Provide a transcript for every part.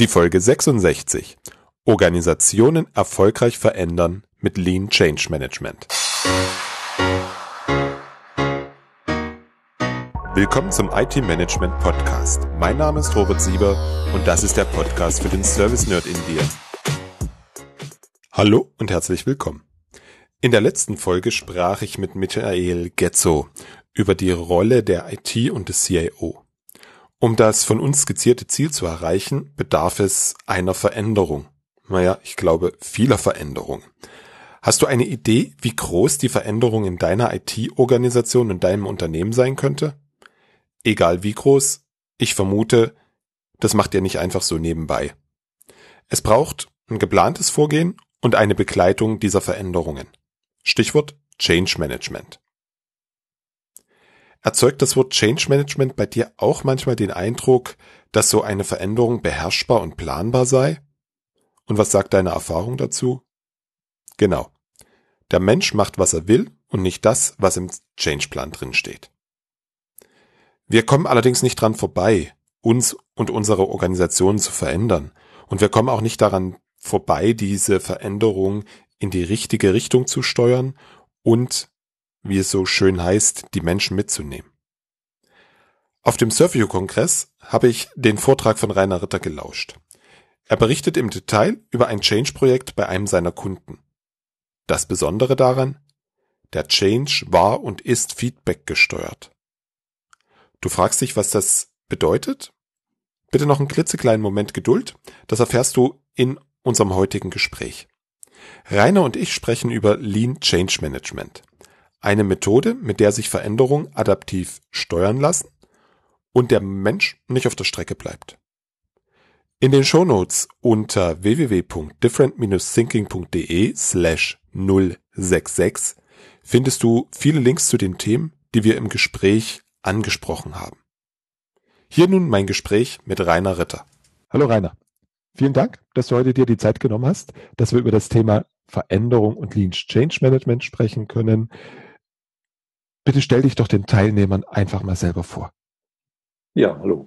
Die Folge 66. Organisationen erfolgreich verändern mit Lean Change Management. Willkommen zum IT Management Podcast. Mein Name ist Robert Sieber und das ist der Podcast für den Service Nerd in dir. Hallo und herzlich willkommen. In der letzten Folge sprach ich mit Michael Getzo über die Rolle der IT und des CIO. Um das von uns skizzierte Ziel zu erreichen, bedarf es einer Veränderung. Naja, ich glaube vieler Veränderungen. Hast du eine Idee, wie groß die Veränderung in deiner IT-Organisation und deinem Unternehmen sein könnte? Egal wie groß, ich vermute, das macht ihr nicht einfach so nebenbei. Es braucht ein geplantes Vorgehen und eine Begleitung dieser Veränderungen. Stichwort Change Management. Erzeugt das Wort Change Management bei dir auch manchmal den Eindruck, dass so eine Veränderung beherrschbar und planbar sei? Und was sagt deine Erfahrung dazu? Genau. Der Mensch macht, was er will und nicht das, was im Change-Plan drin steht. Wir kommen allerdings nicht dran vorbei, uns und unsere Organisation zu verändern. Und wir kommen auch nicht daran vorbei, diese Veränderung in die richtige Richtung zu steuern und wie es so schön heißt, die Menschen mitzunehmen. Auf dem Surview-Kongress habe ich den Vortrag von Rainer Ritter gelauscht. Er berichtet im Detail über ein Change-Projekt bei einem seiner Kunden. Das Besondere daran, der Change war und ist Feedback gesteuert. Du fragst dich, was das bedeutet? Bitte noch einen klitzekleinen Moment Geduld, das erfährst du in unserem heutigen Gespräch. Rainer und ich sprechen über Lean Change Management. Eine Methode, mit der sich Veränderungen adaptiv steuern lassen und der Mensch nicht auf der Strecke bleibt. In den Shownotes unter www.different-thinking.de slash 066 findest du viele Links zu den Themen, die wir im Gespräch angesprochen haben. Hier nun mein Gespräch mit Rainer Ritter. Hallo Rainer. Vielen Dank, dass du heute dir die Zeit genommen hast, dass wir über das Thema Veränderung und Lean Change Management sprechen können. Bitte stell dich doch den Teilnehmern einfach mal selber vor. Ja, hallo.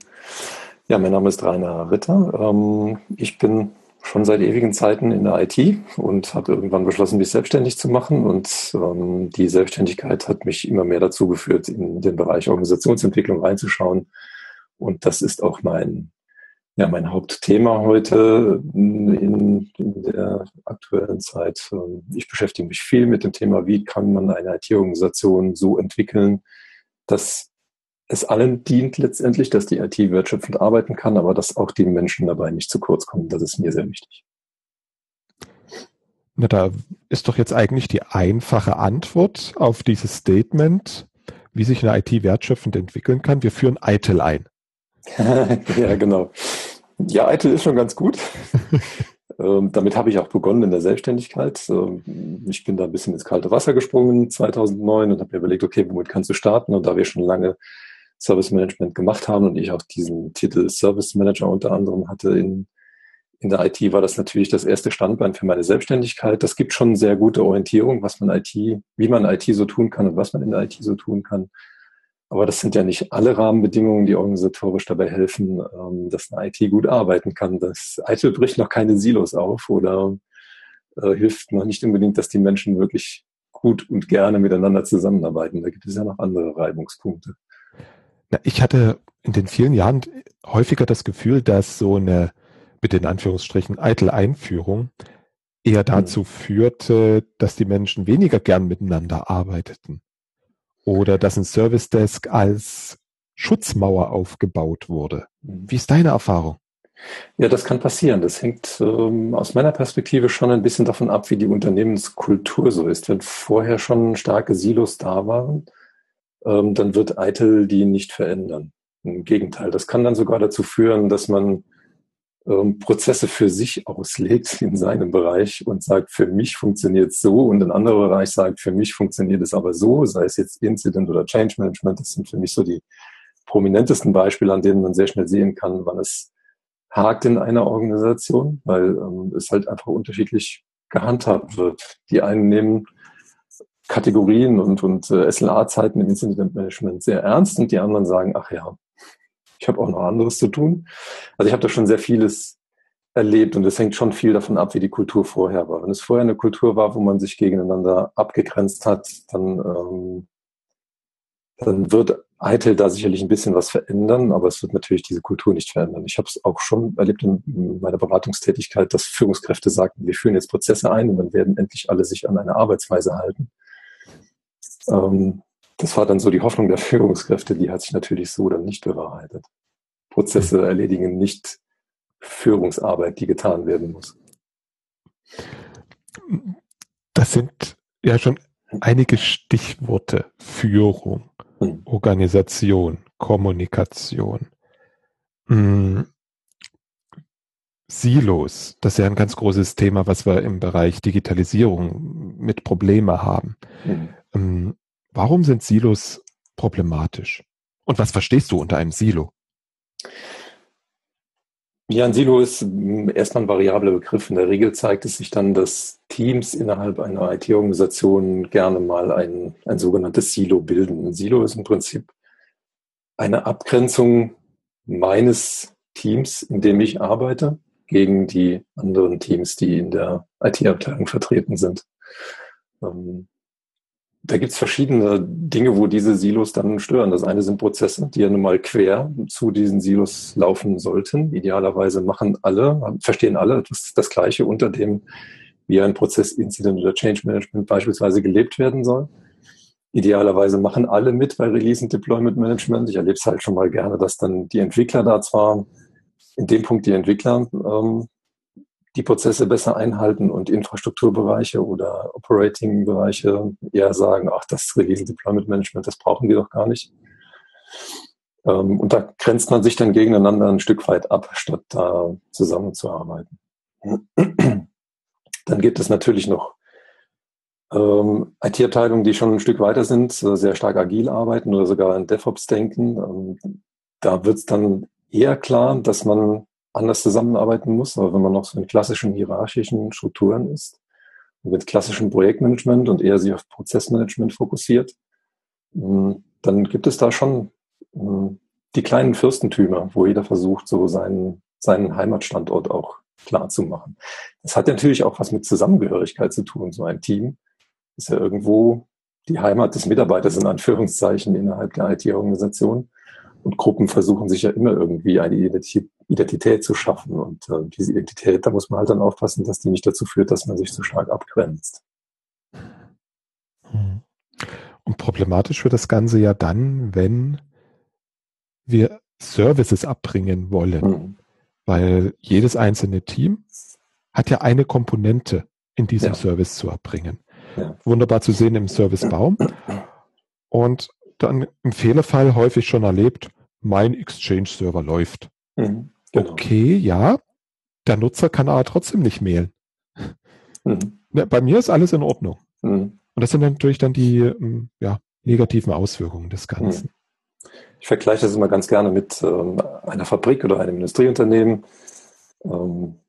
Ja, mein Name ist Rainer Ritter. Ähm, ich bin schon seit ewigen Zeiten in der IT und habe irgendwann beschlossen, mich selbstständig zu machen. Und ähm, die Selbstständigkeit hat mich immer mehr dazu geführt, in den Bereich Organisationsentwicklung reinzuschauen. Und das ist auch mein ja, mein Hauptthema heute in, in, der aktuellen Zeit. Ähm, ich beschäftige mich viel mit dem Thema, wie kann man eine IT-Organisation so entwickeln, dass es allen dient letztendlich, dass die IT wertschöpfend arbeiten kann, aber dass auch die Menschen dabei nicht zu kurz kommen. Das ist mir sehr wichtig. Na, da ist doch jetzt eigentlich die einfache Antwort auf dieses Statement, wie sich eine IT wertschöpfend entwickeln kann. Wir führen ITIL ein. ja, genau. Ja, Eitel ist schon ganz gut. ähm, damit habe ich auch begonnen in der Selbstständigkeit. Ähm, ich bin da ein bisschen ins kalte Wasser gesprungen 2009 und habe mir überlegt, okay, womit kannst du starten? Und da wir schon lange Service Management gemacht haben und ich auch diesen Titel Service Manager unter anderem hatte in, in der IT, war das natürlich das erste Standbein für meine Selbstständigkeit. Das gibt schon sehr gute Orientierung, was man IT, wie man IT so tun kann und was man in der IT so tun kann. Aber das sind ja nicht alle Rahmenbedingungen, die organisatorisch dabei helfen, ähm, dass eine IT gut arbeiten kann. Das IT bricht noch keine Silos auf oder äh, hilft noch nicht unbedingt, dass die Menschen wirklich gut und gerne miteinander zusammenarbeiten. Da gibt es ja noch andere Reibungspunkte. Ich hatte in den vielen Jahren häufiger das Gefühl, dass so eine, mit den Anführungsstrichen, Eitel-Einführung eher dazu hm. führte, dass die Menschen weniger gern miteinander arbeiteten oder dass ein Service Desk als Schutzmauer aufgebaut wurde. Wie ist deine Erfahrung? Ja, das kann passieren. Das hängt ähm, aus meiner Perspektive schon ein bisschen davon ab, wie die Unternehmenskultur so ist. Wenn vorher schon starke Silos da waren, ähm, dann wird Eitel die nicht verändern. Im Gegenteil, das kann dann sogar dazu führen, dass man ähm, Prozesse für sich auslegt in seinem Bereich und sagt, für mich funktioniert es so und ein anderer Bereich sagt, für mich funktioniert es aber so, sei es jetzt Incident oder Change Management, das sind für mich so die prominentesten Beispiele, an denen man sehr schnell sehen kann, wann es hakt in einer Organisation, weil ähm, es halt einfach unterschiedlich gehandhabt wird. Die einen nehmen Kategorien und, und äh, SLA-Zeiten im Incident Management sehr ernst und die anderen sagen, ach ja, ich habe auch noch anderes zu tun. Also ich habe da schon sehr vieles erlebt und es hängt schon viel davon ab, wie die Kultur vorher war. Wenn es vorher eine Kultur war, wo man sich gegeneinander abgegrenzt hat, dann, ähm, dann wird Eitel da sicherlich ein bisschen was verändern, aber es wird natürlich diese Kultur nicht verändern. Ich habe es auch schon erlebt in meiner Beratungstätigkeit, dass Führungskräfte sagten, wir führen jetzt Prozesse ein und dann werden endlich alle sich an eine Arbeitsweise halten. Ähm, das war dann so die Hoffnung der Führungskräfte, die hat sich natürlich so dann nicht bewahrheitet. Prozesse erledigen nicht Führungsarbeit, die getan werden muss. Das sind ja schon einige Stichworte. Führung, hm. Organisation, Kommunikation. Hm. Silos, das ist ja ein ganz großes Thema, was wir im Bereich Digitalisierung mit Probleme haben. Mhm. Warum sind Silos problematisch? Und was verstehst du unter einem Silo? Ja, ein Silo ist erstmal ein variabler Begriff. In der Regel zeigt es sich dann, dass Teams innerhalb einer IT-Organisation gerne mal ein, ein sogenanntes Silo bilden. Ein Silo ist im Prinzip eine Abgrenzung meines Teams, in dem ich arbeite, gegen die anderen Teams, die in der IT-Abteilung vertreten sind. Ähm, da gibt es verschiedene Dinge, wo diese Silos dann stören. Das eine sind Prozesse, die ja nun mal quer zu diesen Silos laufen sollten. Idealerweise machen alle, verstehen alle das, das Gleiche unter dem, wie ein Prozess Incident oder Change Management beispielsweise gelebt werden soll. Idealerweise machen alle mit bei Release und Deployment Management. Ich erlebe es halt schon mal gerne, dass dann die Entwickler da zwar in dem Punkt die Entwickler ähm, die Prozesse besser einhalten und Infrastrukturbereiche oder Operating-Bereiche eher sagen, ach, das Release Deployment Management, das brauchen wir doch gar nicht. Ähm, und da grenzt man sich dann gegeneinander ein Stück weit ab, statt da zusammenzuarbeiten. Dann gibt es natürlich noch ähm, IT-Abteilungen, die schon ein Stück weiter sind, sehr stark agil arbeiten oder sogar in DevOps denken. Ähm, da wird es dann eher klar, dass man anders zusammenarbeiten muss. Aber wenn man noch so in klassischen hierarchischen Strukturen ist, mit klassischem Projektmanagement und eher sich auf Prozessmanagement fokussiert, hm, dann gibt es da schon hm, die kleinen Fürstentümer, wo jeder versucht, so seinen, seinen Heimatstandort auch klar zu machen. Das hat natürlich auch was mit Zusammengehörigkeit zu tun. So ein Team ist ja irgendwo die Heimat des Mitarbeiters in Anführungszeichen innerhalb der IT-Organisation. Und Gruppen versuchen sich ja immer irgendwie eine Identität zu schaffen. Und äh, diese Identität, da muss man halt dann aufpassen, dass die nicht dazu führt, dass man sich zu stark abgrenzt. Hm. Und problematisch wird das Ganze ja dann, wenn wir Services abbringen wollen. Mhm. Weil jedes einzelne Team hat ja eine Komponente in diesem ja. Service zu erbringen. Ja. Wunderbar zu sehen im Servicebaum. Und dann im Fehlerfall häufig schon erlebt, mein Exchange-Server läuft. Mhm, genau. Okay, ja, der Nutzer kann aber trotzdem nicht mailen. Mhm. Bei mir ist alles in Ordnung. Mhm. Und das sind natürlich dann die ähm, ja, negativen Auswirkungen des Ganzen. Mhm. Ich vergleiche das immer ganz gerne mit ähm, einer Fabrik oder einem Industrieunternehmen. Ähm,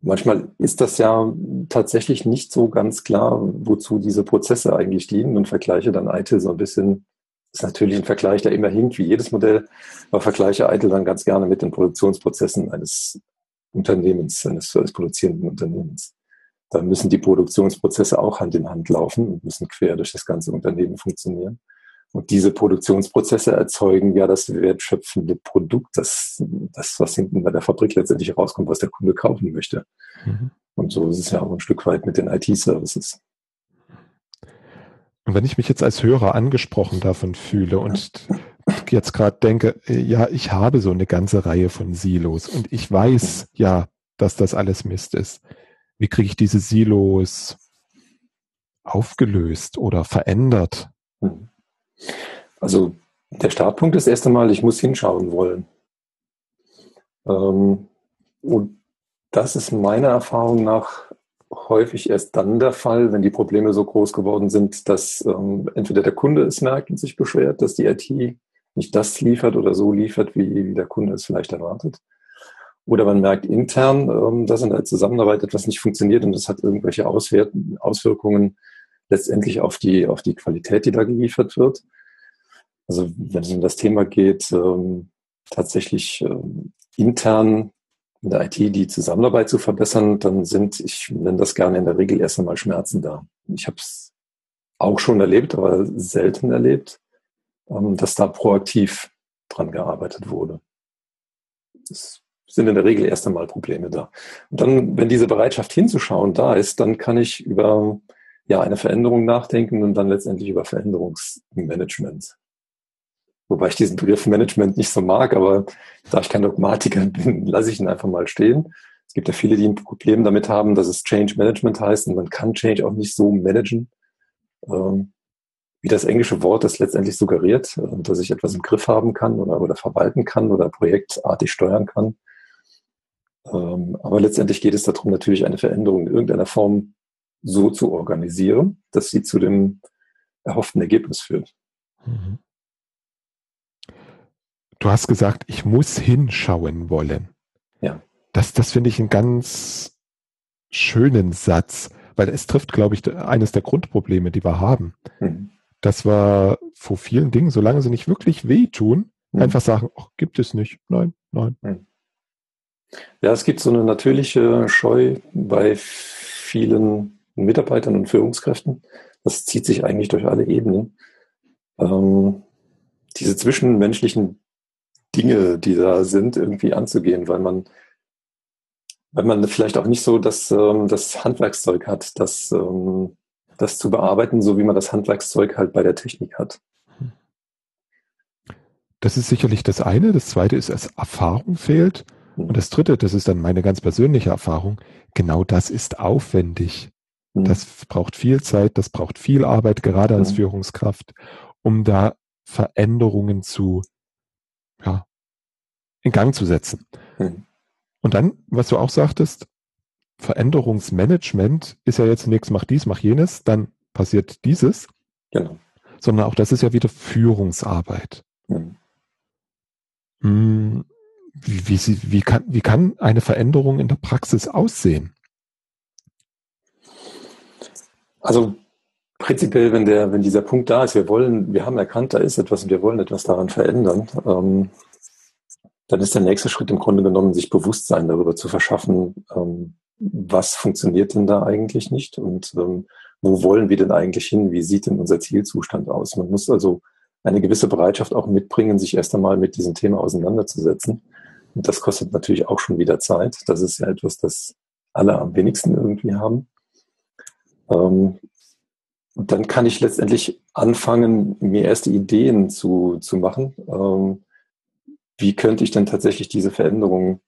manchmal ist das ja tatsächlich nicht so ganz klar, wozu diese Prozesse eigentlich dienen und vergleiche dann IT so ein bisschen ist natürlich ein Vergleich, der immer hinkt, wie jedes Modell, aber vergleiche Eitel dann ganz gerne mit den Produktionsprozessen eines Unternehmens, eines, eines produzierenden Unternehmens. Da müssen die Produktionsprozesse auch Hand in Hand laufen und müssen quer durch das ganze Unternehmen funktionieren. Und diese Produktionsprozesse erzeugen ja das wertschöpfende Produkt, das, das was hinten bei der Fabrik letztendlich rauskommt, was der Kunde kaufen möchte. Mhm. Und so ist es ja auch ein Stück weit mit den IT-Services. Und wenn ich mich jetzt als Hörer angesprochen davon fühle und jetzt gerade denke, ja, ich habe so eine ganze Reihe von Silos und ich weiß ja, dass das alles Mist ist. Wie kriege ich diese Silos aufgelöst oder verändert? Also der Startpunkt ist erst einmal, ich muss hinschauen wollen. Ähm, und das ist meiner Erfahrung nach häufig erst dann der Fall, wenn die Probleme so groß geworden sind, dass ähm, entweder der Kunde es merkt und sich beschwert, dass die IT nicht das liefert oder so liefert, wie, wie der Kunde es vielleicht erwartet. Oder man merkt intern, ähm, dass in der Zusammenarbeit etwas nicht funktioniert und das hat irgendwelche Auswert Auswirkungen letztendlich auf die, auf die Qualität, die da geliefert wird. Also wenn es um das Thema geht, ähm, tatsächlich ähm, intern in der IT die Zusammenarbeit zu verbessern, dann sind, ich nenne das gerne in der Regel erst einmal Schmerzen da. Ich habe es auch schon erlebt, aber selten erlebt, ähm, dass da proaktiv dran gearbeitet wurde. Es sind in der Regel erst einmal Probleme da. Und dann, wenn diese Bereitschaft hinzuschauen da ist, dann kann ich über ja, eine Veränderung nachdenken und dann letztendlich über Veränderungsmanagement. Wobei ich diesen Begriff Management nicht so mag, aber da ich kein Dogmatiker bin, lasse ich ihn einfach mal stehen. Es gibt ja viele, die ein Problem damit haben, dass es Change Management heißt und man kann Change auch nicht so managen, ähm, wie das englische Wort das letztendlich suggeriert, äh, dass ich etwas im Griff haben kann oder, oder verwalten kann oder projektartig steuern kann. Ähm, aber letztendlich geht es darum, natürlich eine Veränderung in irgendeiner Form so zu organisieren, dass sie zu dem erhofften Ergebnis führt. Mhm. Du hast gesagt, ich muss hinschauen wollen. Ja. Das, das finde ich einen ganz schönen Satz, weil es trifft, glaube ich, eines der Grundprobleme, die wir haben. Mhm. Das war vor vielen Dingen, solange sie nicht wirklich wehtun, mhm. einfach sagen, ach, gibt es nicht. Nein, nein. Mhm. Ja, es gibt so eine natürliche Scheu bei vielen Mitarbeitern und Führungskräften. Das zieht sich eigentlich durch alle Ebenen. Ähm, diese zwischenmenschlichen Dinge, die da sind, irgendwie anzugehen, weil man, weil man vielleicht auch nicht so das, ähm, das Handwerkszeug hat, das, ähm, das zu bearbeiten, so wie man das Handwerkszeug halt bei der Technik hat. Das ist sicherlich das eine. Das zweite ist, dass Erfahrung fehlt. Und das dritte, das ist dann meine ganz persönliche Erfahrung, genau das ist aufwendig. Mhm. Das braucht viel Zeit, das braucht viel Arbeit, gerade als mhm. Führungskraft, um da Veränderungen zu, ja, in Gang zu setzen. Mhm. Und dann, was du auch sagtest, Veränderungsmanagement ist ja jetzt nichts, mach dies, mach jenes, dann passiert dieses. Genau. Sondern auch das ist ja wieder Führungsarbeit. Mhm. Hm, wie, wie, sie, wie, kann, wie kann eine Veränderung in der Praxis aussehen? Also prinzipiell, wenn der, wenn dieser Punkt da ist, wir wollen, wir haben erkannt, da ist etwas und wir wollen etwas daran verändern, ähm, dann ist der nächste Schritt im Grunde genommen, sich Bewusstsein darüber zu verschaffen, ähm, was funktioniert denn da eigentlich nicht und ähm, wo wollen wir denn eigentlich hin? Wie sieht denn unser Zielzustand aus? Man muss also eine gewisse Bereitschaft auch mitbringen, sich erst einmal mit diesem Thema auseinanderzusetzen. Und das kostet natürlich auch schon wieder Zeit. Das ist ja etwas, das alle am wenigsten irgendwie haben. Ähm, dann kann ich letztendlich anfangen, mir erste Ideen zu, zu machen. Ähm, wie könnte ich denn tatsächlich diese Veränderung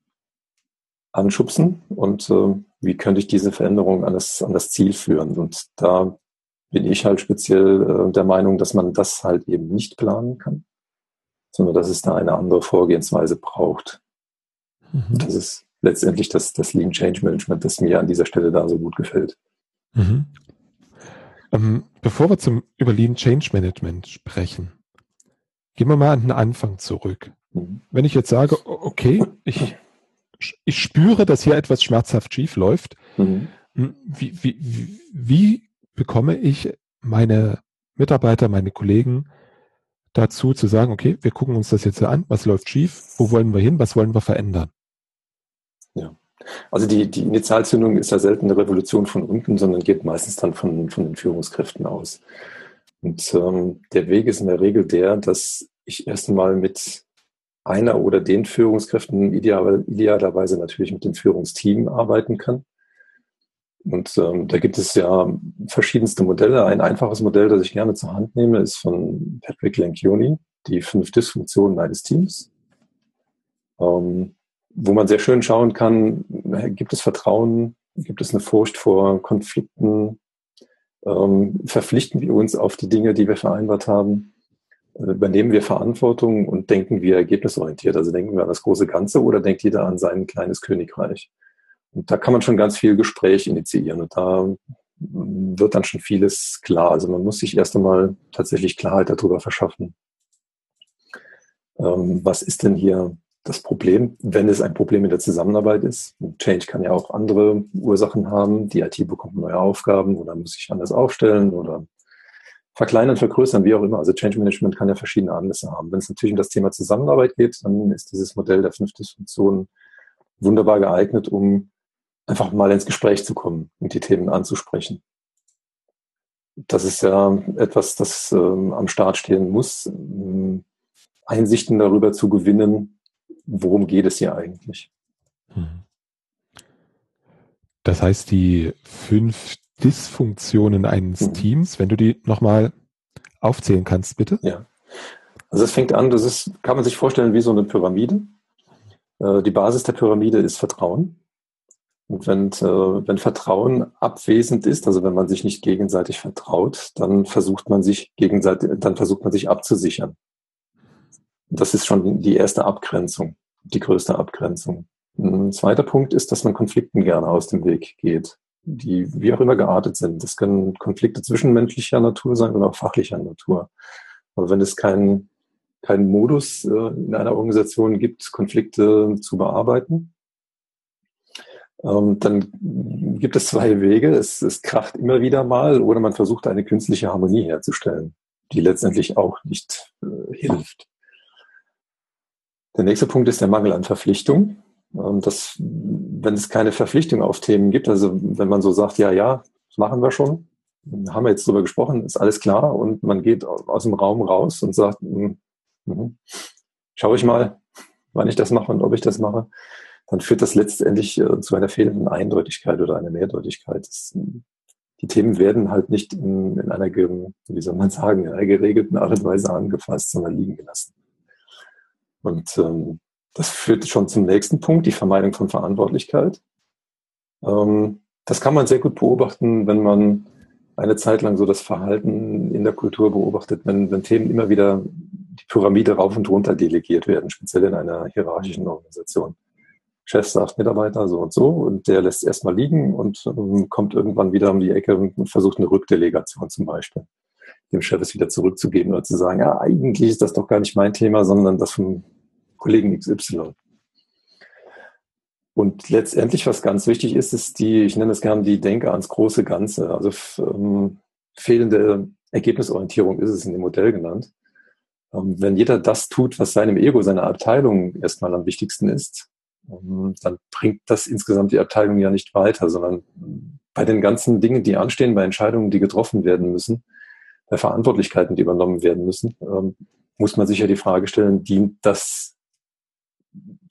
anschubsen und äh, wie könnte ich diese Veränderung an das, an das Ziel führen? Und da bin ich halt speziell äh, der Meinung, dass man das halt eben nicht planen kann, sondern dass es da eine andere Vorgehensweise braucht. Mhm. Das ist letztendlich das, das Lean Change Management, das mir an dieser Stelle da so gut gefällt. Mhm. Ähm, bevor wir zum über Lean Change Management sprechen, gehen wir mal an den Anfang zurück. Mhm. Wenn ich jetzt sage, okay, ich, ich spüre, dass hier etwas schmerzhaft schief läuft, mhm. Hm, wie, wie, wie, wie bekomme ich meine Mitarbeiter, meine Kollegen dazu zu sagen, okay, wir gucken uns das jetzt an, was läuft schief, wo wollen wir hin, was wollen wir verändern? Also die, die Initialzündung ist ja selten eine Revolution von unten, sondern geht meistens dann von, von den Führungskräften aus. Und ähm, der Weg ist in der Regel der, dass ich erst einmal mit einer oder den Führungskräften, ideal, idealerweise natürlich mit dem Führungsteam arbeiten kann. Und ähm, da gibt es ja verschiedenste Modelle. Ein einfaches Modell, das ich gerne zur Hand nehme, ist von Patrick Lencioni, die fünf Dysfunktionen eines Teams. Ähm, wo man sehr schön schauen kann, gibt es Vertrauen, gibt es eine Furcht vor Konflikten, ähm, verpflichten wir uns auf die Dinge, die wir vereinbart haben, äh, übernehmen wir Verantwortung und denken wir ergebnisorientiert, also denken wir an das große Ganze oder denkt jeder an sein kleines Königreich. Und da kann man schon ganz viel Gespräch initiieren und da wird dann schon vieles klar. Also man muss sich erst einmal tatsächlich Klarheit darüber verschaffen. Ähm, was ist denn hier das Problem, wenn es ein Problem in der Zusammenarbeit ist. Change kann ja auch andere Ursachen haben. Die IT bekommt neue Aufgaben oder muss sich anders aufstellen oder verkleinern, vergrößern, wie auch immer. Also Change Management kann ja verschiedene Anlässe haben. Wenn es natürlich um das Thema Zusammenarbeit geht, dann ist dieses Modell der fünf Dysfunktionen wunderbar geeignet, um einfach mal ins Gespräch zu kommen und die Themen anzusprechen. Das ist ja etwas, das ähm, am Start stehen muss, ähm, Einsichten darüber zu gewinnen, worum geht es hier eigentlich. Mhm. Das heißt, die fünf Dysfunktionen eines mhm. Teams, wenn du die nochmal aufzählen kannst, bitte. Ja. Also es fängt an, das ist, kann man sich vorstellen wie so eine Pyramide. Äh, die Basis der Pyramide ist Vertrauen. Und wenn, äh, wenn Vertrauen abwesend ist, also wenn man sich nicht gegenseitig vertraut, dann versucht man sich gegenseitig, dann versucht man sich abzusichern. Das ist schon die erste Abgrenzung, die größte Abgrenzung. Ein zweiter Punkt ist, dass man Konflikten gerne aus dem Weg geht, die wie auch immer geartet sind. Das können Konflikte zwischenmenschlicher Natur sein oder auch fachlicher Natur. Aber wenn es keinen keinen Modus äh, in einer Organisation gibt, Konflikte zu bearbeiten, ähm, dann gibt es zwei Wege. Es, es kracht immer wieder mal oder man versucht eine künstliche Harmonie herzustellen, die letztendlich auch nicht äh, hilft. Der nächste Punkt ist der Mangel an Verpflichtung. Und das, wenn es keine Verpflichtung auf Themen gibt, also wenn man so sagt, ja, ja, das machen wir schon, haben wir jetzt drüber gesprochen, ist alles klar und man geht aus dem Raum raus und sagt, mh, mh, schaue ich mal, wann ich das mache und ob ich das mache, dann führt das letztendlich äh, zu einer fehlenden Eindeutigkeit oder einer Mehrdeutigkeit. Das, die Themen werden halt nicht in, in einer, wie soll man sagen, in einer geregelten Art und Weise angefasst, sondern liegen gelassen. Und ähm, das führt schon zum nächsten Punkt, die Vermeidung von Verantwortlichkeit. Ähm, das kann man sehr gut beobachten, wenn man eine Zeit lang so das Verhalten in der Kultur beobachtet, wenn, wenn Themen immer wieder die Pyramide rauf und runter delegiert werden, speziell in einer hierarchischen Organisation. Chef sagt Mitarbeiter so und so und der lässt erstmal liegen und ähm, kommt irgendwann wieder um die Ecke und versucht eine Rückdelegation zum Beispiel, dem Chef es wieder zurückzugeben oder zu sagen, ja, eigentlich ist das doch gar nicht mein Thema, sondern das vom Kollegen XY. Und letztendlich, was ganz wichtig ist, ist die, ich nenne es gern die Denke ans große Ganze. Also ähm, fehlende Ergebnisorientierung ist es in dem Modell genannt. Ähm, wenn jeder das tut, was seinem Ego, seiner Abteilung erstmal am wichtigsten ist, ähm, dann bringt das insgesamt die Abteilung ja nicht weiter, sondern bei den ganzen Dingen, die anstehen, bei Entscheidungen, die getroffen werden müssen, bei Verantwortlichkeiten, die übernommen werden müssen, ähm, muss man sich ja die Frage stellen, dient das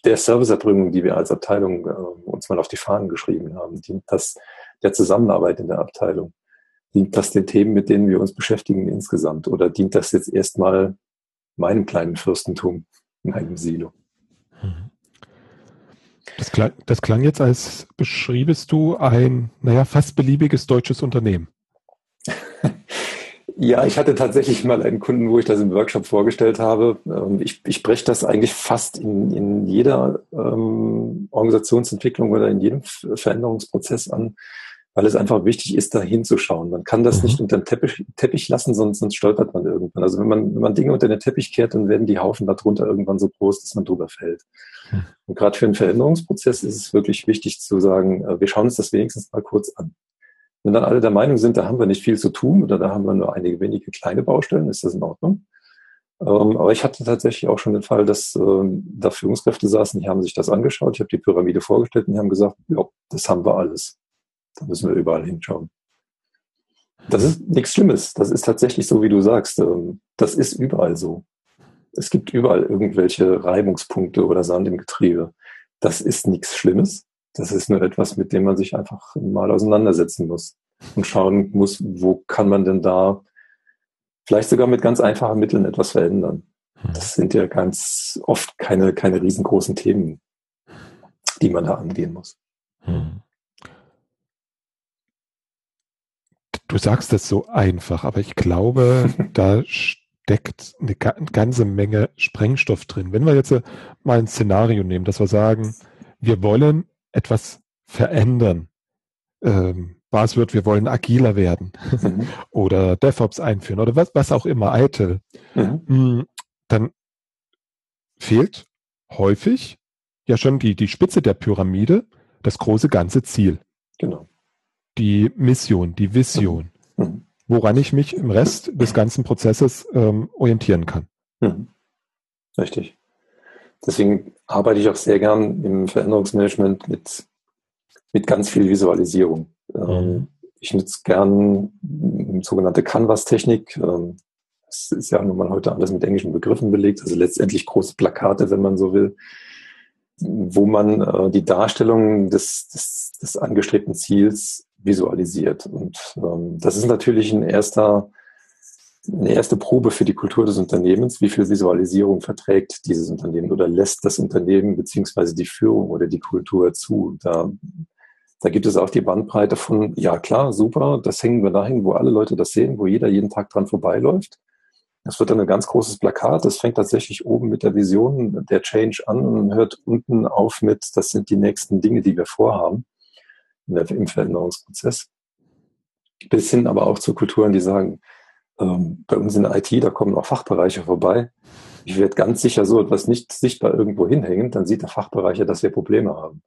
der Serviceerbringung, die wir als Abteilung äh, uns mal auf die Fahnen geschrieben haben, dient das der Zusammenarbeit in der Abteilung? Dient das den Themen, mit denen wir uns beschäftigen insgesamt? Oder dient das jetzt erstmal meinem kleinen Fürstentum in einem Silo? Mhm. Das klang, das klang jetzt, als beschriebest du ein, naja, fast beliebiges deutsches Unternehmen. Ja, ich hatte tatsächlich mal einen Kunden, wo ich das im Workshop vorgestellt habe. Ähm, ich, ich breche das eigentlich fast in, in jeder ähm, Organisationsentwicklung oder in jedem Veränderungsprozess an, weil es einfach wichtig ist, da hinzuschauen. Man kann das mhm. nicht unter den Teppich, Teppich lassen, sonst, sonst stolpert man irgendwann. Also wenn man, wenn man Dinge unter den Teppich kehrt, dann werden die Haufen darunter irgendwann so groß, dass man drüber fällt. Mhm. Und gerade für einen Veränderungsprozess ist es wirklich wichtig zu sagen, äh, wir schauen uns das wenigstens mal kurz an. Wenn dann alle der Meinung sind, da haben wir nicht viel zu tun oder da haben wir nur einige wenige kleine Baustellen, ist das in Ordnung. Ähm, aber ich hatte tatsächlich auch schon den Fall, dass ähm, da Führungskräfte saßen, die haben sich das angeschaut, ich habe die Pyramide vorgestellt und die haben gesagt, ja, das haben wir alles. Da müssen wir überall hinschauen. Das ist nichts Schlimmes. Das ist tatsächlich so, wie du sagst. Ähm, das ist überall so. Es gibt überall irgendwelche Reibungspunkte oder Sand im Getriebe. Das ist nichts Schlimmes. Das ist nur etwas, mit dem man sich einfach mal auseinandersetzen muss und schauen muss, wo kann man denn da vielleicht sogar mit ganz einfachen Mitteln etwas verändern. Hm. Das sind ja ganz oft keine, keine riesengroßen Themen, die man da angehen muss. Hm. Du sagst das so einfach, aber ich glaube, da steckt eine ganze Menge Sprengstoff drin. Wenn wir jetzt mal ein Szenario nehmen, dass wir sagen, wir wollen etwas verändern. Ähm, wird, wir wollen agiler werden mhm. oder DevOps einführen oder was, was auch immer, ITIL, mhm. Mm, dann fehlt häufig ja schon die, die Spitze der Pyramide, das große ganze Ziel. Genau. Die Mission, die Vision, mhm. mhm. woran ich mich im Rest des ganzen Prozesses ähm, orientieren kann. Mhm. Richtig. Deswegen arbeite ich auch sehr gern im Veränderungsmanagement mit, mit ganz viel Visualisierung. Ähm, mhm. Ich nutze gern sogenannte Canvas-Technik. Ähm, das ist ja nun mal heute alles mit englischen Begriffen belegt, also letztendlich große Plakate, wenn man so will, wo man äh, die Darstellung des, des, des angestrebten Ziels visualisiert. Und ähm, das ist natürlich ein erster eine erste Probe für die Kultur des Unternehmens. Wie viel Visualisierung verträgt dieses Unternehmen oder lässt das Unternehmen beziehungsweise die Führung oder die Kultur zu? Da, da gibt es auch die Bandbreite von, ja klar, super, das hängen wir dahin, wo alle Leute das sehen, wo jeder jeden Tag dran vorbeiläuft. Das wird dann ein ganz großes Plakat. Das fängt tatsächlich oben mit der Vision der Change an und hört unten auf mit, das sind die nächsten Dinge, die wir vorhaben im Veränderungsprozess. Bis hin aber auch zu Kulturen, die sagen, ähm, bei uns in der IT, da kommen auch Fachbereiche vorbei. Ich werde ganz sicher so etwas nicht sichtbar irgendwo hinhängen, dann sieht der Fachbereich ja, dass wir Probleme haben.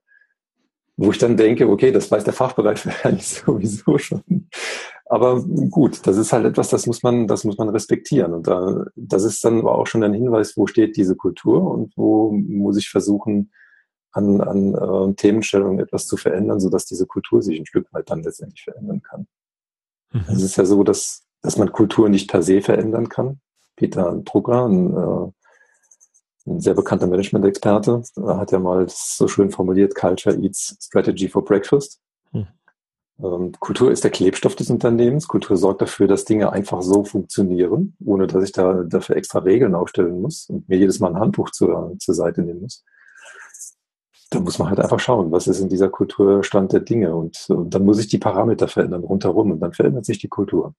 Wo ich dann denke, okay, das weiß der Fachbereich wahrscheinlich sowieso schon. Aber gut, das ist halt etwas, das muss man, das muss man respektieren. Und da, das ist dann aber auch schon ein Hinweis, wo steht diese Kultur und wo muss ich versuchen, an, an äh, Themenstellungen etwas zu verändern, sodass diese Kultur sich ein Stück weit dann letztendlich verändern kann. Mhm. Es ist ja so, dass dass man Kultur nicht per se verändern kann. Peter Drucker, ein, äh, ein sehr bekannter Management-Experte, äh, hat ja mal so schön formuliert, Culture eats Strategy for Breakfast. Hm. Ähm, Kultur ist der Klebstoff des Unternehmens. Kultur sorgt dafür, dass Dinge einfach so funktionieren, ohne dass ich da dafür extra Regeln aufstellen muss und mir jedes Mal ein Handbuch zur, zur Seite nehmen muss. Da muss man halt einfach schauen, was ist in dieser Kultur Stand der Dinge und, und dann muss ich die Parameter verändern rundherum und dann verändert sich die Kultur.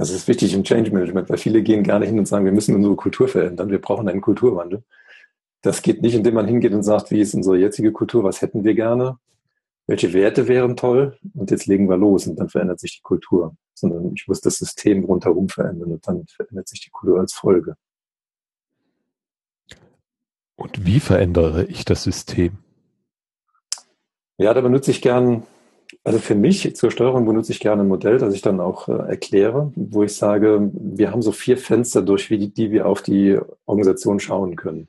Das ist wichtig im Change Management, weil viele gehen gerne hin und sagen, wir müssen unsere Kultur verändern, wir brauchen einen Kulturwandel. Das geht nicht, indem man hingeht und sagt, wie ist unsere jetzige Kultur, was hätten wir gerne, welche Werte wären toll und jetzt legen wir los und dann verändert sich die Kultur. Sondern ich muss das System rundherum verändern und dann verändert sich die Kultur als Folge. Und wie verändere ich das System? Ja, da benutze ich gern also für mich zur Steuerung benutze ich gerne ein Modell, das ich dann auch äh, erkläre, wo ich sage, wir haben so vier Fenster, durch die, die wir auf die Organisation schauen können.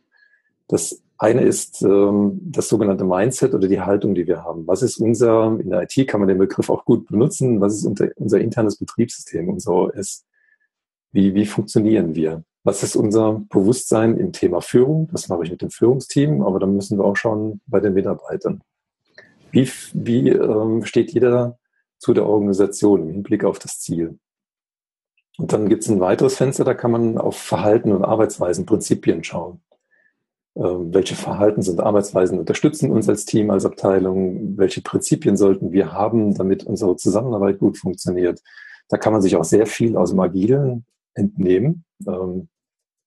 Das eine ist ähm, das sogenannte Mindset oder die Haltung, die wir haben. Was ist unser, in der IT kann man den Begriff auch gut benutzen, was ist unser, unser internes Betriebssystem, unser OS? Wie, wie funktionieren wir? Was ist unser Bewusstsein im Thema Führung? Das mache ich mit dem Führungsteam, aber dann müssen wir auch schauen bei den Mitarbeitern. Wie, wie ähm, steht jeder zu der Organisation im Hinblick auf das Ziel? Und dann gibt es ein weiteres Fenster, da kann man auf Verhalten und Arbeitsweisen, Prinzipien schauen. Ähm, welche Verhalten und Arbeitsweisen unterstützen uns als Team, als Abteilung? Welche Prinzipien sollten wir haben, damit unsere Zusammenarbeit gut funktioniert? Da kann man sich auch sehr viel aus dem Agilen entnehmen. Ähm,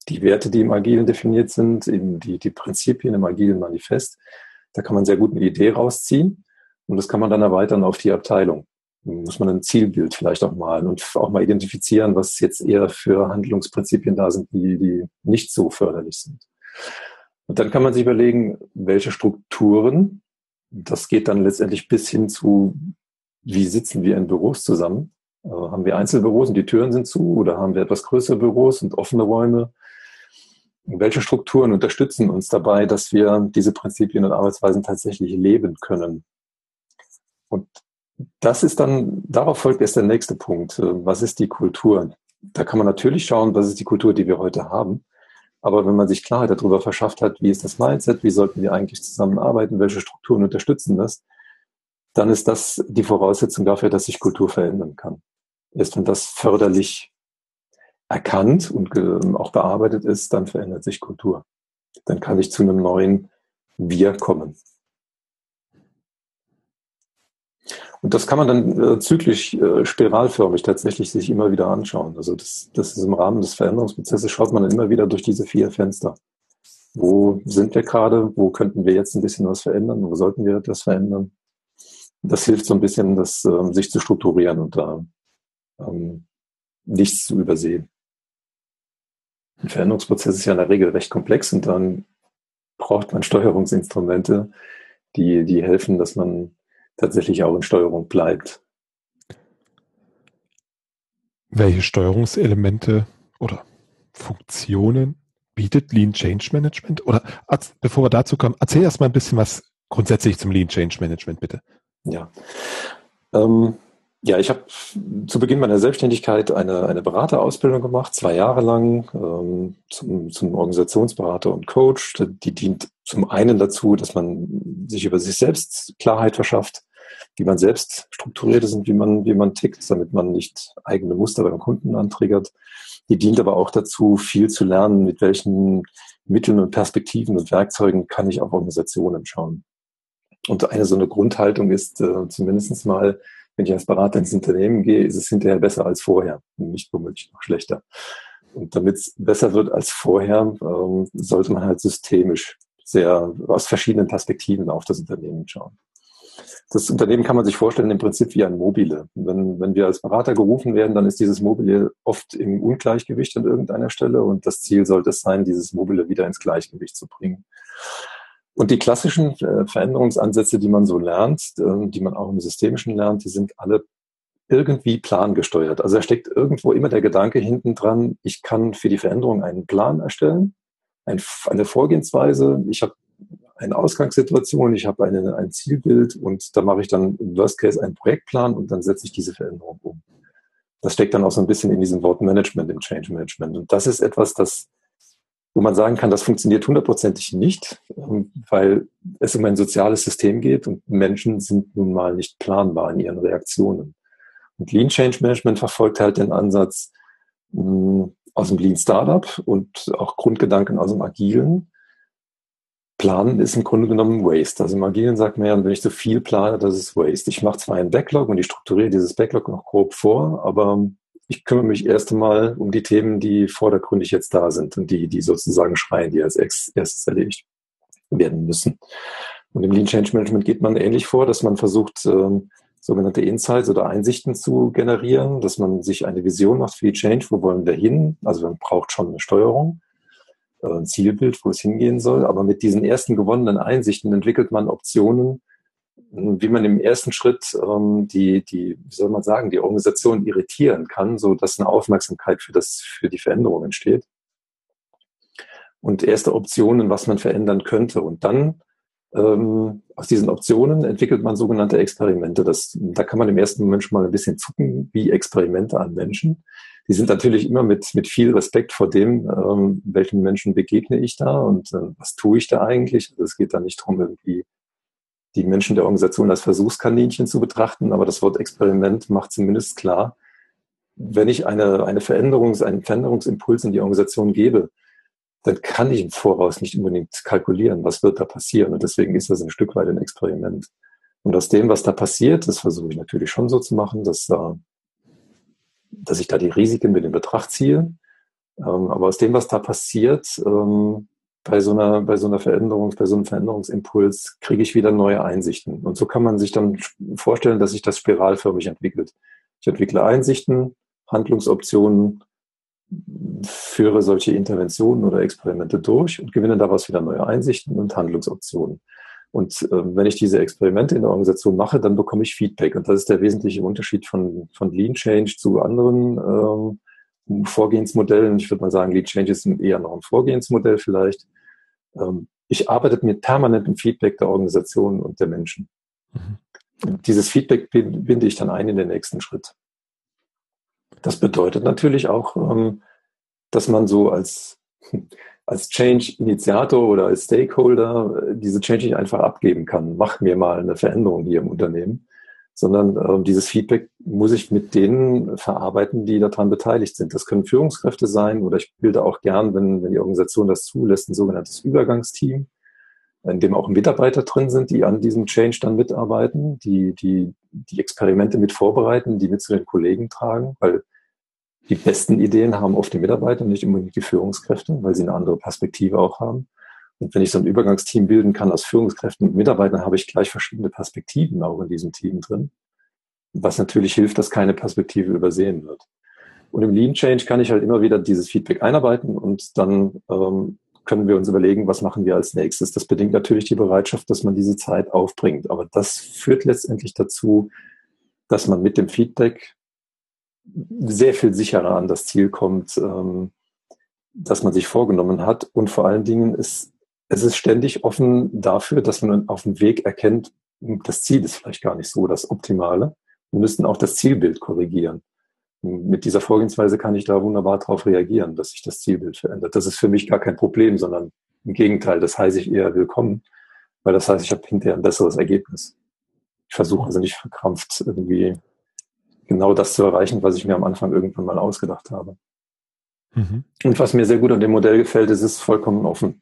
die Werte, die im Agilen definiert sind, eben die, die Prinzipien im Agilen Manifest, da kann man sehr gut eine Idee rausziehen und das kann man dann erweitern auf die Abteilung. Dann muss man ein Zielbild vielleicht auch malen und auch mal identifizieren, was jetzt eher für Handlungsprinzipien da sind, die, die nicht so förderlich sind. Und dann kann man sich überlegen, welche Strukturen, das geht dann letztendlich bis hin zu, wie sitzen wir in Büros zusammen? Äh, haben wir Einzelbüros und die Türen sind zu oder haben wir etwas größere Büros und offene Räume? Welche Strukturen unterstützen uns dabei, dass wir diese Prinzipien und Arbeitsweisen tatsächlich leben können? Und das ist dann, darauf folgt erst der nächste Punkt. Was ist die Kultur? Da kann man natürlich schauen, was ist die Kultur, die wir heute haben. Aber wenn man sich Klarheit darüber verschafft hat, wie ist das Mindset, wie sollten wir eigentlich zusammenarbeiten, welche Strukturen unterstützen das, dann ist das die Voraussetzung dafür, dass sich Kultur verändern kann. Erst wenn das förderlich erkannt und auch bearbeitet ist, dann verändert sich Kultur. Dann kann ich zu einem neuen Wir kommen. Und das kann man dann äh, zyklisch, äh, spiralförmig tatsächlich sich immer wieder anschauen. Also das, das ist im Rahmen des Veränderungsprozesses, schaut man dann immer wieder durch diese vier Fenster. Wo sind wir gerade? Wo könnten wir jetzt ein bisschen was verändern? Wo sollten wir das verändern? Das hilft so ein bisschen, das, äh, sich zu strukturieren und da ähm, nichts zu übersehen. Ein Veränderungsprozess ist ja in der Regel recht komplex und dann braucht man Steuerungsinstrumente, die, die helfen, dass man tatsächlich auch in Steuerung bleibt. Welche Steuerungselemente oder Funktionen bietet Lean Change Management? Oder bevor wir dazu kommen, erzähl erst mal ein bisschen was grundsätzlich zum Lean Change Management, bitte. Ja. Ähm, ja, ich habe zu Beginn meiner Selbstständigkeit eine, eine Beraterausbildung gemacht, zwei Jahre lang ähm, zum, zum Organisationsberater und Coach. Die dient zum einen dazu, dass man sich über sich selbst Klarheit verschafft, wie man selbst strukturiert ist und wie man, wie man tickt, damit man nicht eigene Muster beim Kunden antriggert. Die dient aber auch dazu, viel zu lernen, mit welchen Mitteln und Perspektiven und Werkzeugen kann ich auf Organisationen schauen. Und eine so eine Grundhaltung ist äh, zumindest mal, wenn ich als Berater ins Unternehmen gehe, ist es hinterher besser als vorher nicht womöglich noch schlechter. Und damit es besser wird als vorher, ähm, sollte man halt systemisch sehr aus verschiedenen Perspektiven auf das Unternehmen schauen. Das Unternehmen kann man sich vorstellen im Prinzip wie ein Mobile. Wenn, wenn wir als Berater gerufen werden, dann ist dieses Mobile oft im Ungleichgewicht an irgendeiner Stelle und das Ziel sollte es sein, dieses Mobile wieder ins Gleichgewicht zu bringen. Und die klassischen äh, Veränderungsansätze, die man so lernt, äh, die man auch im Systemischen lernt, die sind alle irgendwie plangesteuert. Also da steckt irgendwo immer der Gedanke hinten dran, ich kann für die Veränderung einen Plan erstellen, ein, eine Vorgehensweise, ich habe eine Ausgangssituation, ich habe eine, ein Zielbild und da mache ich dann im Worst Case einen Projektplan und dann setze ich diese Veränderung um. Das steckt dann auch so ein bisschen in diesem Wort Management, im Change Management. Und das ist etwas, das wo man sagen kann, das funktioniert hundertprozentig nicht, ähm, weil es um ein soziales System geht und Menschen sind nun mal nicht planbar in ihren Reaktionen. Und Lean Change Management verfolgt halt den Ansatz mh, aus dem Lean Startup und auch Grundgedanken aus dem Agilen. Planen ist im Grunde genommen Waste. Also im Agilen sagt man ja, wenn ich so viel plane, das ist Waste. Ich mache zwar einen Backlog und ich strukturiere dieses Backlog noch grob vor, aber ich kümmere mich erst einmal um die Themen, die vordergründig jetzt da sind und die, die sozusagen schreien, die als erstes erledigt werden müssen. Und im Lean Change Management geht man ähnlich vor, dass man versucht, ähm, sogenannte Insights oder Einsichten zu generieren, dass man sich eine Vision macht für die Change, wo wollen wir hin? Also man braucht schon eine Steuerung, äh, ein Zielbild, wo es hingehen soll. Aber mit diesen ersten gewonnenen Einsichten entwickelt man Optionen, wie man im ersten Schritt ähm, die, die, wie soll man sagen, die Organisation irritieren kann, so dass eine Aufmerksamkeit für das, für die Veränderung entsteht. Und erste Optionen, was man verändern könnte. Und dann ähm, aus diesen Optionen entwickelt man sogenannte Experimente. Das, da kann man im ersten Moment schon mal ein bisschen zucken, wie Experimente an Menschen. Die sind natürlich immer mit, mit viel Respekt vor dem, ähm, welchen Menschen begegne ich da und äh, was tue ich da eigentlich. Also es geht da nicht darum, irgendwie die Menschen der Organisation als Versuchskaninchen zu betrachten, aber das Wort Experiment macht zumindest klar, wenn ich eine, eine Veränderung, einen Veränderungsimpuls in die Organisation gebe, dann kann ich im Voraus nicht unbedingt kalkulieren, was wird da passieren. Und deswegen ist das ein Stück weit ein Experiment. Und aus dem, was da passiert, das versuche ich natürlich schon so zu machen, dass, da, dass ich da die Risiken mit in Betracht ziehe. Ähm, aber aus dem, was da passiert, ähm, bei so einer, bei so einer Veränderung, bei so einem Veränderungsimpuls kriege ich wieder neue Einsichten. Und so kann man sich dann vorstellen, dass sich das spiralförmig entwickelt. Ich entwickle Einsichten, Handlungsoptionen, führe solche Interventionen oder Experimente durch und gewinne daraus wieder neue Einsichten und Handlungsoptionen. Und äh, wenn ich diese Experimente in der Organisation mache, dann bekomme ich Feedback. Und das ist der wesentliche Unterschied von, von Lean Change zu anderen ähm, Vorgehensmodellen. Ich würde mal sagen, Lead Change ist eher noch ein Vorgehensmodell vielleicht. Ähm, ich arbeite mit permanentem Feedback der Organisation und der Menschen. Mhm. Dieses Feedback binde ich dann ein in den nächsten Schritt. Das bedeutet natürlich auch, ähm, dass man so als, als Change-Initiator oder als Stakeholder äh, diese Change nicht einfach abgeben kann. Mach mir mal eine Veränderung hier im Unternehmen, sondern äh, dieses Feedback muss ich mit denen verarbeiten, die daran beteiligt sind. Das können Führungskräfte sein oder ich bilde auch gern, wenn, wenn die Organisation das zulässt, ein sogenanntes Übergangsteam, in dem auch Mitarbeiter drin sind, die an diesem Change dann mitarbeiten, die, die die Experimente mit vorbereiten, die mit zu den Kollegen tragen, weil die besten Ideen haben oft die Mitarbeiter, nicht unbedingt die Führungskräfte, weil sie eine andere Perspektive auch haben. Und wenn ich so ein Übergangsteam bilden kann aus Führungskräften und Mitarbeitern, habe ich gleich verschiedene Perspektiven auch in diesem Team drin. Was natürlich hilft, dass keine Perspektive übersehen wird. Und im Lean Change kann ich halt immer wieder dieses Feedback einarbeiten und dann ähm, können wir uns überlegen, was machen wir als nächstes. Das bedingt natürlich die Bereitschaft, dass man diese Zeit aufbringt. Aber das führt letztendlich dazu, dass man mit dem Feedback sehr viel sicherer an das Ziel kommt, ähm, das man sich vorgenommen hat. Und vor allen Dingen ist es ist ständig offen dafür, dass man auf dem Weg erkennt, das Ziel ist vielleicht gar nicht so das Optimale. Wir müssen auch das Zielbild korrigieren. Mit dieser Vorgehensweise kann ich da wunderbar darauf reagieren, dass sich das Zielbild verändert. Das ist für mich gar kein Problem, sondern im Gegenteil, das heiße ich eher willkommen, weil das heißt, ich habe hinterher ein besseres Ergebnis. Ich versuche also nicht verkrampft irgendwie genau das zu erreichen, was ich mir am Anfang irgendwann mal ausgedacht habe. Mhm. Und was mir sehr gut an dem Modell gefällt, ist, es ist vollkommen offen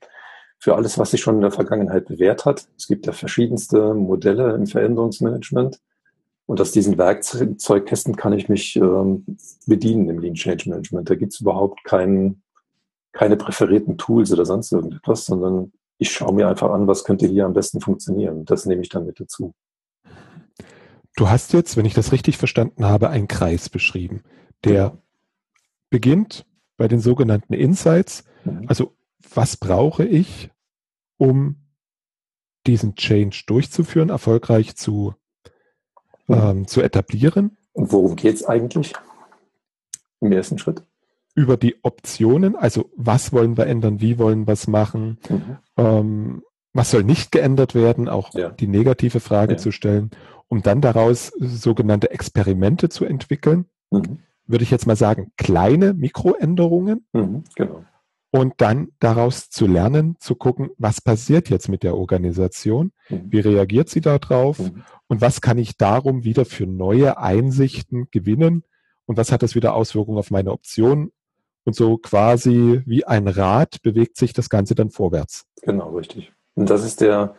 für alles, was sich schon in der Vergangenheit bewährt hat. Es gibt ja verschiedenste Modelle im Veränderungsmanagement. Und aus diesen Werkzeugkästen kann ich mich ähm, bedienen im Lean Change Management. Da gibt es überhaupt kein, keine präferierten Tools oder sonst irgendetwas, sondern ich schaue mir einfach an, was könnte hier am besten funktionieren. Das nehme ich dann mit dazu. Du hast jetzt, wenn ich das richtig verstanden habe, einen Kreis beschrieben, der beginnt bei den sogenannten Insights. Mhm. Also was brauche ich, um diesen Change durchzuführen, erfolgreich zu, mhm. ähm, zu etablieren? Und worum geht es eigentlich im ersten Schritt? Über die Optionen, also was wollen wir ändern, wie wollen wir es machen, mhm. ähm, was soll nicht geändert werden, auch ja. die negative Frage ja. zu stellen um dann daraus sogenannte Experimente zu entwickeln. Mhm. Würde ich jetzt mal sagen, kleine Mikroänderungen. Mhm, genau. Und dann daraus zu lernen, zu gucken, was passiert jetzt mit der Organisation? Mhm. Wie reagiert sie darauf? Mhm. Und was kann ich darum wieder für neue Einsichten gewinnen? Und was hat das wieder Auswirkungen auf meine Optionen? Und so quasi wie ein Rad bewegt sich das Ganze dann vorwärts. Genau, richtig. Und das ist der,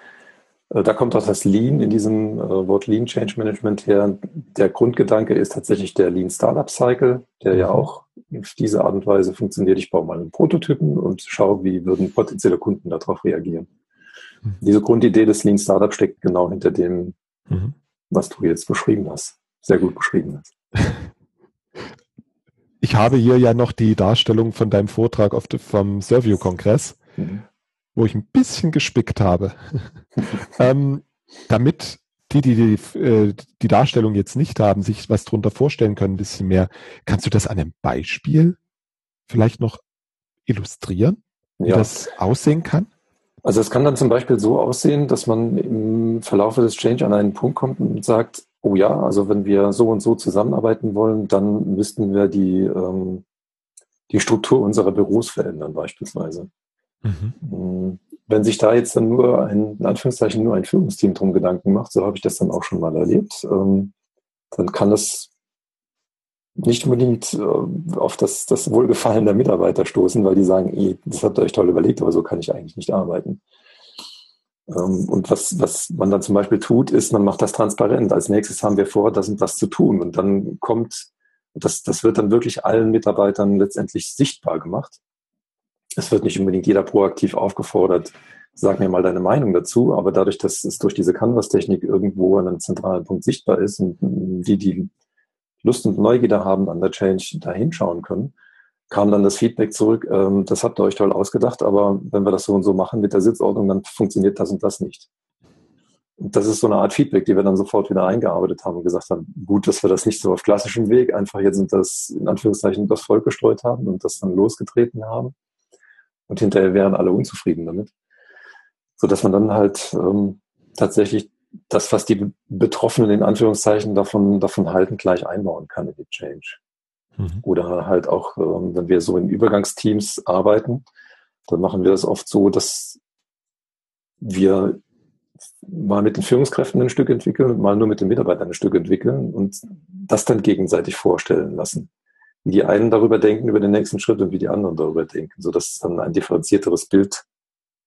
äh, da kommt auch das Lean in diesem äh, Wort Lean Change Management her. Der Grundgedanke ist tatsächlich der Lean Startup Cycle, der ja mhm. auch auf diese Art und Weise funktioniert. Ich baue mal einen Prototypen und schaue, wie würden potenzielle Kunden darauf reagieren. Mhm. Diese Grundidee des Lean Startup steckt genau hinter dem, mhm. was du jetzt beschrieben hast. Sehr gut beschrieben hast. Ich habe hier ja noch die Darstellung von deinem Vortrag auf, vom Servio-Kongress. Mhm wo ich ein bisschen gespickt habe. ähm, damit die, die die, äh, die Darstellung jetzt nicht haben, sich was drunter vorstellen können, ein bisschen mehr. Kannst du das an einem Beispiel vielleicht noch illustrieren, wie ja. das aussehen kann? Also es kann dann zum Beispiel so aussehen, dass man im Verlauf des Change an einen Punkt kommt und sagt, oh ja, also wenn wir so und so zusammenarbeiten wollen, dann müssten wir die, ähm, die Struktur unserer Büros verändern beispielsweise. Mhm. Wenn sich da jetzt dann nur ein, in Anführungszeichen, nur ein Führungsteam drum Gedanken macht, so habe ich das dann auch schon mal erlebt, ähm, dann kann das nicht unbedingt äh, auf das, das Wohlgefallen der Mitarbeiter stoßen, weil die sagen, ey, das habt ihr euch toll überlegt, aber so kann ich eigentlich nicht arbeiten. Ähm, und was, was man dann zum Beispiel tut, ist, man macht das transparent. Als nächstes haben wir vor, das und das zu tun. Und dann kommt, das, das wird dann wirklich allen Mitarbeitern letztendlich sichtbar gemacht es wird nicht unbedingt jeder proaktiv aufgefordert, sag mir mal deine Meinung dazu, aber dadurch, dass es durch diese Canvas-Technik irgendwo an einem zentralen Punkt sichtbar ist und die, die Lust und Neugierde haben an der Change, da hinschauen können, kam dann das Feedback zurück, ähm, das habt ihr euch toll ausgedacht, aber wenn wir das so und so machen mit der Sitzordnung, dann funktioniert das und das nicht. Und das ist so eine Art Feedback, die wir dann sofort wieder eingearbeitet haben und gesagt haben, gut, dass wir das nicht so auf klassischem Weg einfach jetzt sind das in Anführungszeichen das Volk gestreut haben und das dann losgetreten haben, und hinterher wären alle unzufrieden damit. So dass man dann halt ähm, tatsächlich das, was die Betroffenen in Anführungszeichen davon, davon halten, gleich einbauen kann in die Change. Mhm. Oder halt auch, ähm, wenn wir so in Übergangsteams arbeiten, dann machen wir das oft so, dass wir mal mit den Führungskräften ein Stück entwickeln und mal nur mit den Mitarbeitern ein Stück entwickeln und das dann gegenseitig vorstellen lassen wie die einen darüber denken, über den nächsten Schritt und wie die anderen darüber denken, so dass dann ein differenzierteres Bild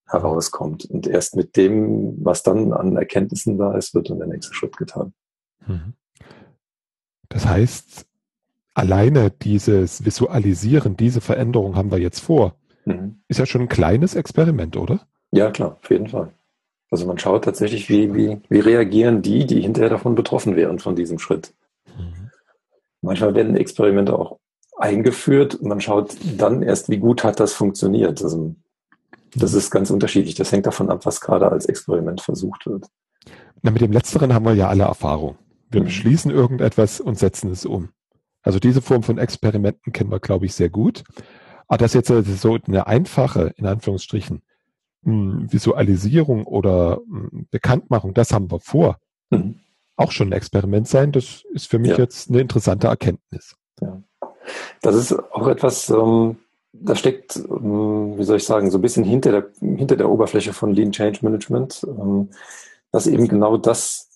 herauskommt. Und erst mit dem, was dann an Erkenntnissen da ist, wird dann der nächste Schritt getan. Mhm. Das heißt, alleine dieses Visualisieren, diese Veränderung haben wir jetzt vor, mhm. ist ja schon ein kleines Experiment, oder? Ja, klar, auf jeden Fall. Also man schaut tatsächlich, wie, wie, wie reagieren die, die hinterher davon betroffen wären von diesem Schritt. Mhm. Manchmal werden Experimente auch eingeführt. Man schaut dann erst, wie gut hat das funktioniert. Also, das ist ganz unterschiedlich. Das hängt davon ab, was gerade als Experiment versucht wird. Na, mit dem Letzteren haben wir ja alle Erfahrung. Wir mhm. beschließen irgendetwas und setzen es um. Also diese Form von Experimenten kennen wir, glaube ich, sehr gut. Aber das jetzt so eine einfache, in Anführungsstrichen, hm, Visualisierung oder hm, Bekanntmachung, das haben wir vor. Mhm. Auch schon ein Experiment sein, das ist für mich ja. jetzt eine interessante Erkenntnis. Ja. Das ist auch etwas, ähm, da steckt, ähm, wie soll ich sagen, so ein bisschen hinter der, hinter der Oberfläche von Lean Change Management, ähm, dass eben genau das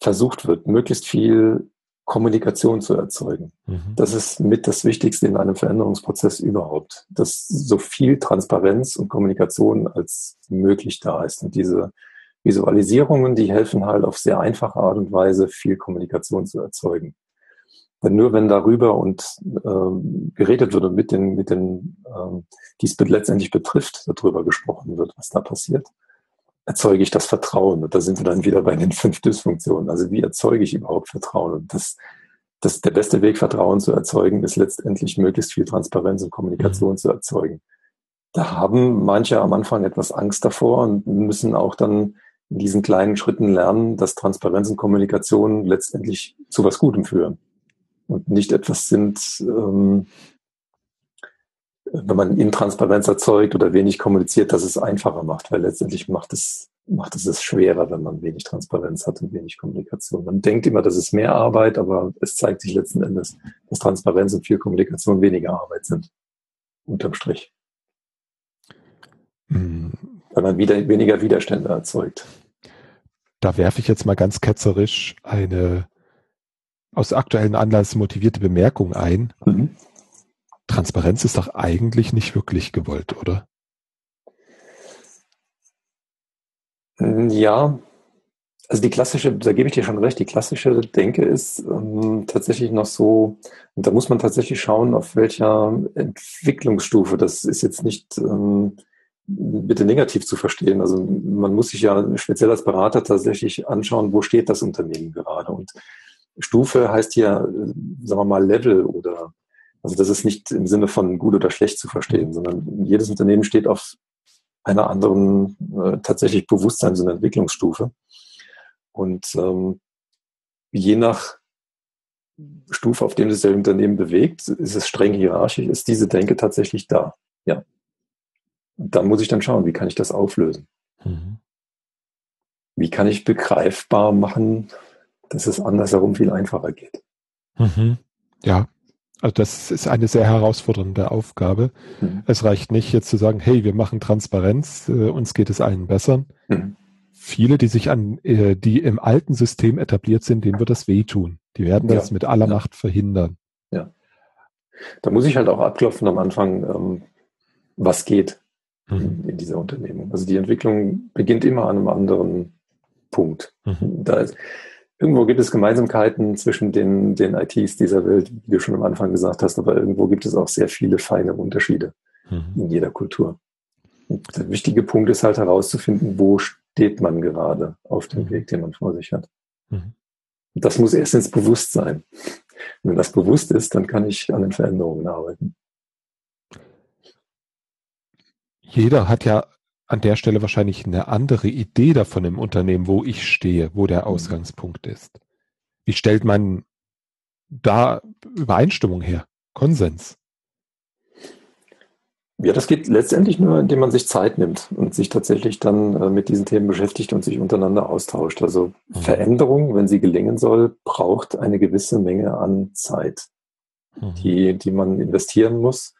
versucht wird, möglichst viel Kommunikation zu erzeugen. Mhm. Das ist mit das Wichtigste in einem Veränderungsprozess überhaupt, dass so viel Transparenz und Kommunikation als möglich da ist. Und diese Visualisierungen, die helfen halt auf sehr einfache Art und Weise viel Kommunikation zu erzeugen. Denn nur wenn darüber und ähm, geredet wird und mit den, mit den, ähm, die es letztendlich betrifft, darüber gesprochen wird, was da passiert, erzeuge ich das Vertrauen. Und da sind wir dann wieder bei den fünf Dysfunktionen. Also wie erzeuge ich überhaupt Vertrauen? Und das, das, der beste Weg, Vertrauen zu erzeugen, ist letztendlich möglichst viel Transparenz und Kommunikation mhm. zu erzeugen. Da haben manche am Anfang etwas Angst davor und müssen auch dann in diesen kleinen Schritten lernen, dass Transparenz und Kommunikation letztendlich zu was Gutem führen und nicht etwas sind, ähm, wenn man Intransparenz erzeugt oder wenig kommuniziert, dass es einfacher macht, weil letztendlich macht es, macht es es schwerer, wenn man wenig Transparenz hat und wenig Kommunikation. Man denkt immer, das ist mehr Arbeit, aber es zeigt sich letzten Endes, dass Transparenz und viel Kommunikation weniger Arbeit sind. Unterm Strich. Hm. Weil man wieder, weniger Widerstände erzeugt. Da werfe ich jetzt mal ganz ketzerisch eine aus aktuellen Anlass motivierte Bemerkung ein. Mhm. Transparenz ist doch eigentlich nicht wirklich gewollt, oder? Mm, ja, also die klassische, da gebe ich dir schon recht, die klassische Denke ist ähm, tatsächlich noch so, und da muss man tatsächlich schauen, auf welcher Entwicklungsstufe. Das ist jetzt nicht ähm, bitte negativ zu verstehen. Also man muss sich ja speziell als Berater tatsächlich anschauen, wo steht das Unternehmen gerade. Und Stufe heißt hier, sagen wir mal, Level oder also das ist nicht im Sinne von gut oder schlecht zu verstehen, sondern jedes Unternehmen steht auf einer anderen äh, tatsächlich Bewusstseins- und Entwicklungsstufe. Und ähm, je nach Stufe, auf dem sich das Unternehmen bewegt, ist es streng hierarchisch, ist diese Denke tatsächlich da. Ja. Und dann muss ich dann schauen, wie kann ich das auflösen? Mhm. Wie kann ich begreifbar machen, dass es andersherum viel einfacher geht? Mhm. Ja, also das ist eine sehr herausfordernde Aufgabe. Mhm. Es reicht nicht jetzt zu sagen, hey, wir machen Transparenz, äh, uns geht es allen besser. Mhm. Viele, die sich an, äh, die im alten System etabliert sind, denen wird das wehtun. Die werden das ja. mit aller ja. Macht verhindern. Ja. Da muss ich halt auch abklopfen am Anfang, ähm, was geht mhm. in, in, dieser Unternehmung. Also die Entwicklung beginnt immer an einem anderen Punkt. Mhm. Da ist, Irgendwo gibt es Gemeinsamkeiten zwischen den, den ITs dieser Welt, wie du schon am Anfang gesagt hast, aber irgendwo gibt es auch sehr viele feine Unterschiede mhm. in jeder Kultur. Und der wichtige Punkt ist halt herauszufinden, wo steht man gerade auf dem mhm. Weg, den man vor sich hat. Mhm. Das muss erst ins Bewusstsein. wenn das bewusst ist, dann kann ich an den Veränderungen arbeiten. Jeder hat ja an der Stelle wahrscheinlich eine andere Idee davon im Unternehmen, wo ich stehe, wo der mhm. Ausgangspunkt ist. Wie stellt man da Übereinstimmung her? Konsens? Ja, das geht letztendlich nur, indem man sich Zeit nimmt und sich tatsächlich dann äh, mit diesen Themen beschäftigt und sich untereinander austauscht. Also mhm. Veränderung, wenn sie gelingen soll, braucht eine gewisse Menge an Zeit, mhm. die, die man investieren muss,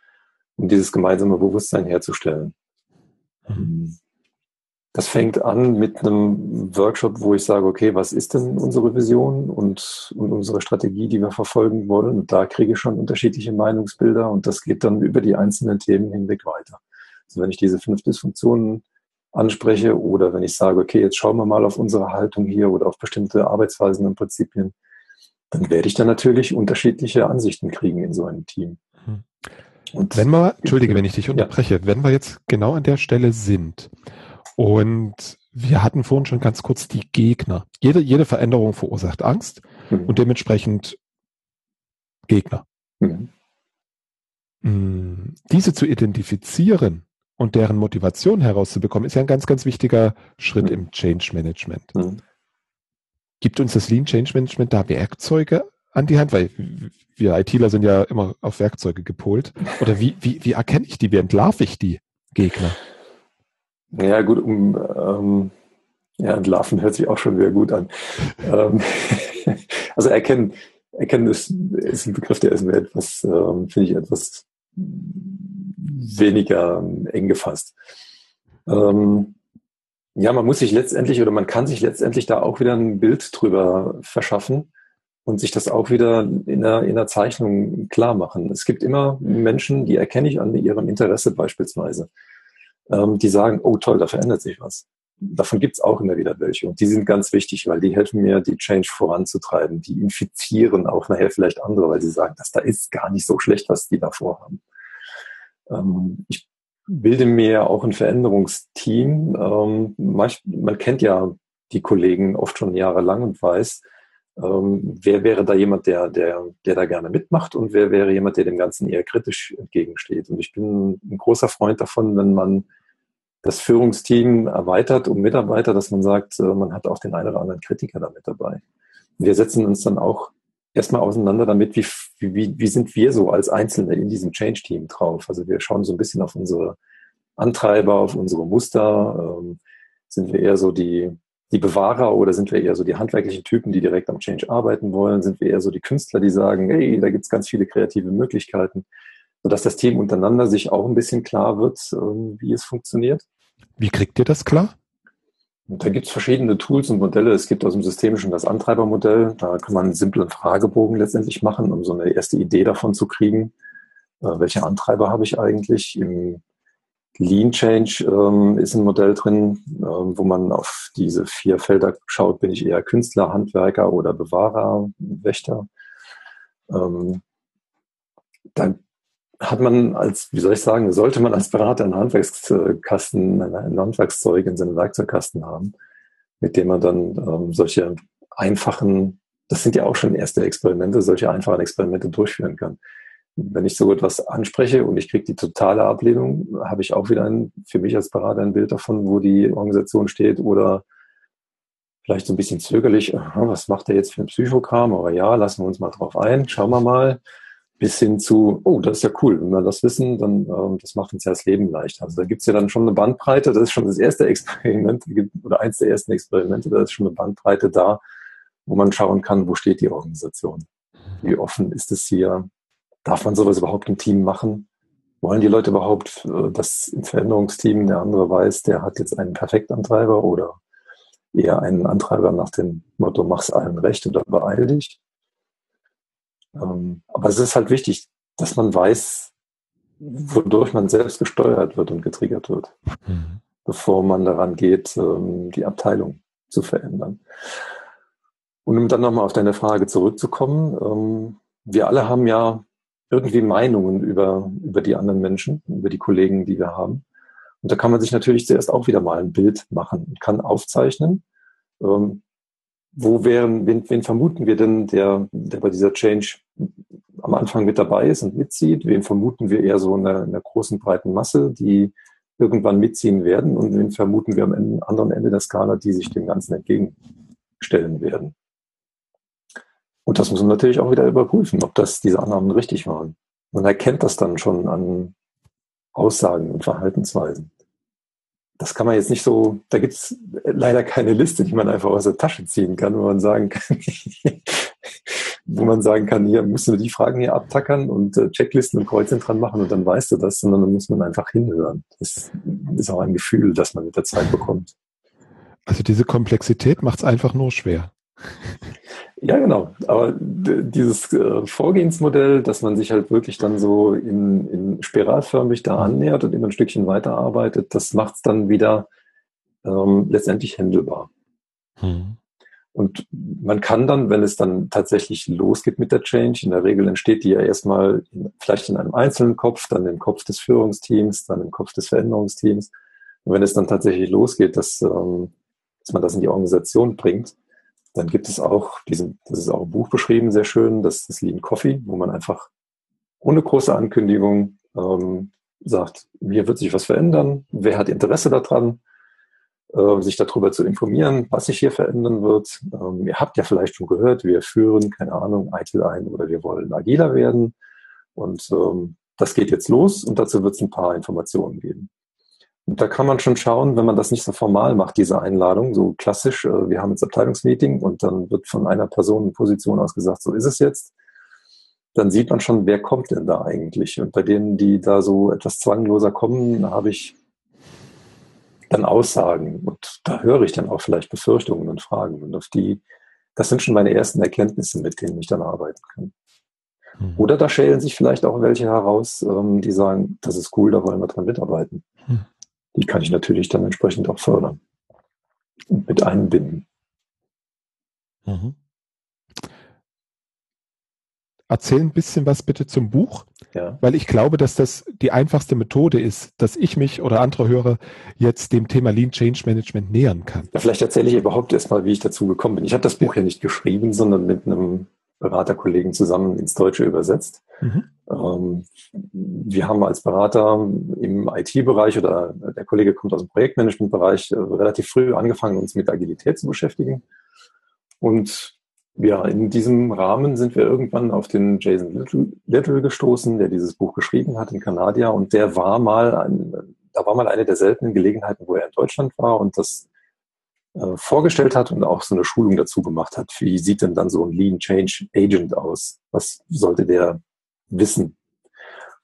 um dieses gemeinsame Bewusstsein herzustellen. Mhm. Das fängt an mit einem Workshop, wo ich sage, okay, was ist denn unsere Vision und, und unsere Strategie, die wir verfolgen wollen? Und da kriege ich schon unterschiedliche Meinungsbilder und das geht dann über die einzelnen Themen hinweg weiter. Also wenn ich diese fünf Dysfunktionen anspreche oder wenn ich sage, okay, jetzt schauen wir mal auf unsere Haltung hier oder auf bestimmte Arbeitsweisen und Prinzipien, dann werde ich dann natürlich unterschiedliche Ansichten kriegen in so einem Team. Und wenn wir, entschuldige, wenn ich dich unterbreche, ja. wenn wir jetzt genau an der Stelle sind und wir hatten vorhin schon ganz kurz die Gegner. Jede, jede Veränderung verursacht Angst mhm. und dementsprechend Gegner. Mhm. Mm, diese zu identifizieren und deren Motivation herauszubekommen, ist ja ein ganz, ganz wichtiger Schritt mhm. im Change Management. Mhm. Gibt uns das Lean Change Management da Werkzeuge an die Hand? Weil wir ITler sind ja immer auf Werkzeuge gepolt. Oder wie, wie, wie erkenne ich die? Wie entlarve ich die Gegner? Ja, gut, um, ähm, ja, entlarven hört sich auch schon wieder gut an. ähm, also erkennen, erkennen ist, ist ein Begriff, der ist mir etwas, ähm, finde ich, etwas weniger ähm, eng gefasst. Ähm, ja, man muss sich letztendlich oder man kann sich letztendlich da auch wieder ein Bild drüber verschaffen und sich das auch wieder in der, in der Zeichnung klar machen. Es gibt immer Menschen, die erkenne ich an ihrem Interesse beispielsweise, ähm, die sagen, oh toll, da verändert sich was. Davon gibt es auch immer wieder welche und die sind ganz wichtig, weil die helfen mir, die Change voranzutreiben. Die infizieren auch nachher vielleicht andere, weil sie sagen, dass da ist gar nicht so schlecht, was die da vorhaben. Ähm, ich bilde mir auch ein Veränderungsteam. Ähm, man kennt ja die Kollegen oft schon jahrelang und weiß, ähm, wer wäre da jemand, der, der, der da gerne mitmacht und wer wäre jemand, der dem Ganzen eher kritisch entgegensteht. Und ich bin ein großer Freund davon, wenn man das Führungsteam erweitert um Mitarbeiter, dass man sagt, äh, man hat auch den einen oder anderen Kritiker da mit dabei. Wir setzen uns dann auch erstmal auseinander damit, wie, wie, wie sind wir so als Einzelne in diesem Change-Team drauf. Also wir schauen so ein bisschen auf unsere Antreiber, auf unsere Muster. Ähm, sind wir eher so die, die Bewahrer oder sind wir eher so die handwerklichen Typen, die direkt am Change arbeiten wollen? Sind wir eher so die Künstler, die sagen, hey, da gibt's ganz viele kreative Möglichkeiten, sodass das Team untereinander sich auch ein bisschen klar wird, ähm, wie es funktioniert. Wie kriegt ihr das klar? Und da gibt es verschiedene Tools und Modelle. Es gibt aus dem Systemischen das Antreibermodell. Da kann man einen simplen Fragebogen letztendlich machen, um so eine erste Idee davon zu kriegen. Äh, welche Antreiber habe ich eigentlich? Im Lean Change ähm, ist ein Modell drin, ähm, wo man auf diese vier Felder schaut. Bin ich eher Künstler, Handwerker oder Bewahrer, Wächter? Ähm, dann hat man als, wie soll ich sagen, sollte man als Berater einen Handwerkskasten, ein Handwerkszeug in seinem Werkzeugkasten haben, mit dem man dann ähm, solche einfachen, das sind ja auch schon erste Experimente, solche einfachen Experimente durchführen kann. Wenn ich so etwas anspreche und ich kriege die totale Ablehnung, habe ich auch wieder ein, für mich als Berater ein Bild davon, wo die Organisation steht oder vielleicht so ein bisschen zögerlich, was macht er jetzt für ein Psychogramm? Aber ja, lassen wir uns mal drauf ein, schauen wir mal bis hin zu, oh, das ist ja cool, wenn wir das wissen, dann ähm, das macht uns ja das Leben leicht. Also da gibt's ja dann schon eine Bandbreite, das ist schon das erste Experiment, oder eins der ersten Experimente, da ist schon eine Bandbreite da, wo man schauen kann, wo steht die Organisation. Wie offen ist es hier? Darf man sowas überhaupt im Team machen? Wollen die Leute überhaupt, äh, dass im Veränderungsteam der andere weiß, der hat jetzt einen Perfektantreiber oder eher einen Antreiber nach dem Motto, mach's allen recht oder beeil dich? Ähm, aber es ist halt wichtig, dass man weiß, wodurch man selbst gesteuert wird und getriggert wird, mhm. bevor man daran geht, ähm, die Abteilung zu verändern. Und um dann nochmal auf deine Frage zurückzukommen, ähm, wir alle haben ja irgendwie Meinungen über, über die anderen Menschen, über die Kollegen, die wir haben. Und da kann man sich natürlich zuerst auch wieder mal ein Bild machen, kann aufzeichnen, wo wären, wen, wen vermuten wir denn, der, der bei dieser Change am Anfang mit dabei ist und mitzieht? Wen vermuten wir eher so in einer, in einer großen, breiten Masse, die irgendwann mitziehen werden? Und wen vermuten wir am Ende, anderen Ende der Skala, die sich dem Ganzen entgegenstellen werden? Und das muss man natürlich auch wieder überprüfen, ob das diese Annahmen richtig waren. Man erkennt das dann schon an Aussagen und Verhaltensweisen das kann man jetzt nicht so, da gibt es leider keine Liste, die man einfach aus der Tasche ziehen kann, wo man sagen kann, wo man sagen kann, hier musst du die Fragen hier abtackern und äh, Checklisten und Kreuzen dran machen und dann weißt du das, sondern dann muss man einfach hinhören. Das ist auch ein Gefühl, das man mit der Zeit bekommt. Also diese Komplexität macht es einfach nur schwer. Ja, genau. Aber dieses äh, Vorgehensmodell, dass man sich halt wirklich dann so in, in spiralförmig da annähert und immer ein Stückchen weiterarbeitet, das macht es dann wieder ähm, letztendlich händelbar. Hm. Und man kann dann, wenn es dann tatsächlich losgeht mit der Change, in der Regel entsteht die ja erstmal in, vielleicht in einem einzelnen Kopf, dann im Kopf des Führungsteams, dann im Kopf des Veränderungsteams. Und wenn es dann tatsächlich losgeht, dass, ähm, dass man das in die Organisation bringt, dann gibt es auch diesen, das ist auch im Buch beschrieben, sehr schön, das ist Lean Coffee, wo man einfach ohne große Ankündigung ähm, sagt, hier wird sich was verändern, wer hat Interesse daran, äh, sich darüber zu informieren, was sich hier verändern wird. Ähm, ihr habt ja vielleicht schon gehört, wir führen, keine Ahnung, ITIL ein oder wir wollen agiler werden. Und ähm, das geht jetzt los und dazu wird es ein paar Informationen geben. Da kann man schon schauen, wenn man das nicht so formal macht, diese Einladung, so klassisch, äh, wir haben jetzt Abteilungsmeeting und dann wird von einer Person in Position aus gesagt, so ist es jetzt, dann sieht man schon, wer kommt denn da eigentlich. Und bei denen, die da so etwas zwangloser kommen, habe ich dann Aussagen und da höre ich dann auch vielleicht Befürchtungen und Fragen und auf die, das sind schon meine ersten Erkenntnisse, mit denen ich dann arbeiten kann. Mhm. Oder da schälen sich vielleicht auch welche heraus, ähm, die sagen, das ist cool, da wollen wir dran mitarbeiten. Mhm. Die kann ich natürlich dann entsprechend auch fördern und mit einbinden. Mhm. Erzähl ein bisschen was bitte zum Buch, ja. weil ich glaube, dass das die einfachste Methode ist, dass ich mich oder andere Hörer jetzt dem Thema Lean Change Management nähern kann. Ja, vielleicht erzähle ich überhaupt erstmal, wie ich dazu gekommen bin. Ich habe das Buch ja nicht geschrieben, sondern mit einem Beraterkollegen zusammen ins Deutsche übersetzt. Mhm. Ähm, wir haben als Berater im IT-Bereich oder der Kollege kommt aus dem Projektmanagement-Bereich äh, relativ früh angefangen, uns mit Agilität zu beschäftigen. Und ja, in diesem Rahmen sind wir irgendwann auf den Jason Little, Little gestoßen, der dieses Buch geschrieben hat, in Kanadier. Und der war mal, ein, da war mal eine der seltenen Gelegenheiten, wo er in Deutschland war und das äh, vorgestellt hat und auch so eine Schulung dazu gemacht hat. Wie sieht denn dann so ein Lean Change Agent aus? Was sollte der wissen?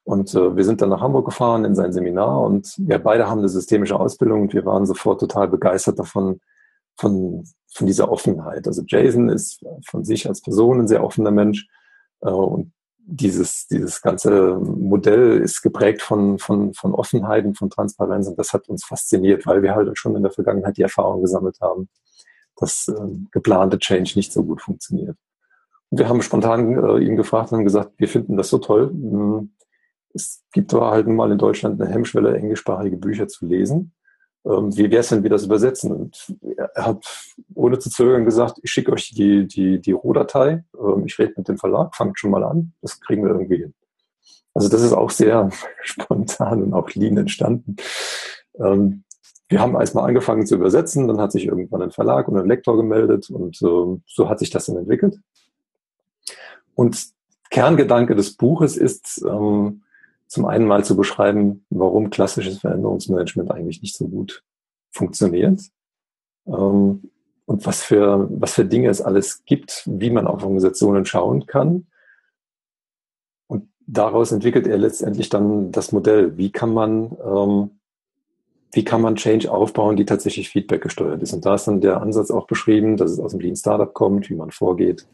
Und äh, wir sind dann nach Hamburg gefahren in sein Seminar und wir beide haben eine systemische Ausbildung und wir waren sofort total begeistert davon, von, von dieser Offenheit. Also Jason ist von sich als Person ein sehr offener Mensch äh, und dieses, dieses ganze Modell ist geprägt von, von, von Offenheit und von Transparenz und das hat uns fasziniert, weil wir halt schon in der Vergangenheit die Erfahrung gesammelt haben, dass äh, geplante Change nicht so gut funktioniert. Und wir haben spontan äh, ihn gefragt und gesagt, wir finden das so toll. Hm, es gibt aber halt nun mal in Deutschland eine Hemmschwelle, englischsprachige Bücher zu lesen ähm, wie wäre es, wenn wir das übersetzen? Und er hat ohne zu zögern gesagt, ich schicke euch die, die, die Rohdatei, ähm, ich rede mit dem Verlag, fangt schon mal an, das kriegen wir irgendwie hin. Also das ist auch sehr spontan und auch lean entstanden. Ähm, wir haben erstmal angefangen zu übersetzen, dann hat sich irgendwann ein Verlag und ein Lektor gemeldet und äh, so hat sich das dann entwickelt. Und Kerngedanke des Buches ist, ähm, zum einen mal zu beschreiben, warum klassisches Veränderungsmanagement eigentlich nicht so gut funktioniert ähm, und was für, was für Dinge es alles gibt, wie man auf Organisationen schauen kann. Und daraus entwickelt er letztendlich dann das Modell, wie kann man, ähm, wie kann man Change aufbauen, die tatsächlich Feedback gesteuert ist. Und da ist dann der Ansatz auch beschrieben, dass es aus dem Lean Startup kommt, wie man vorgeht.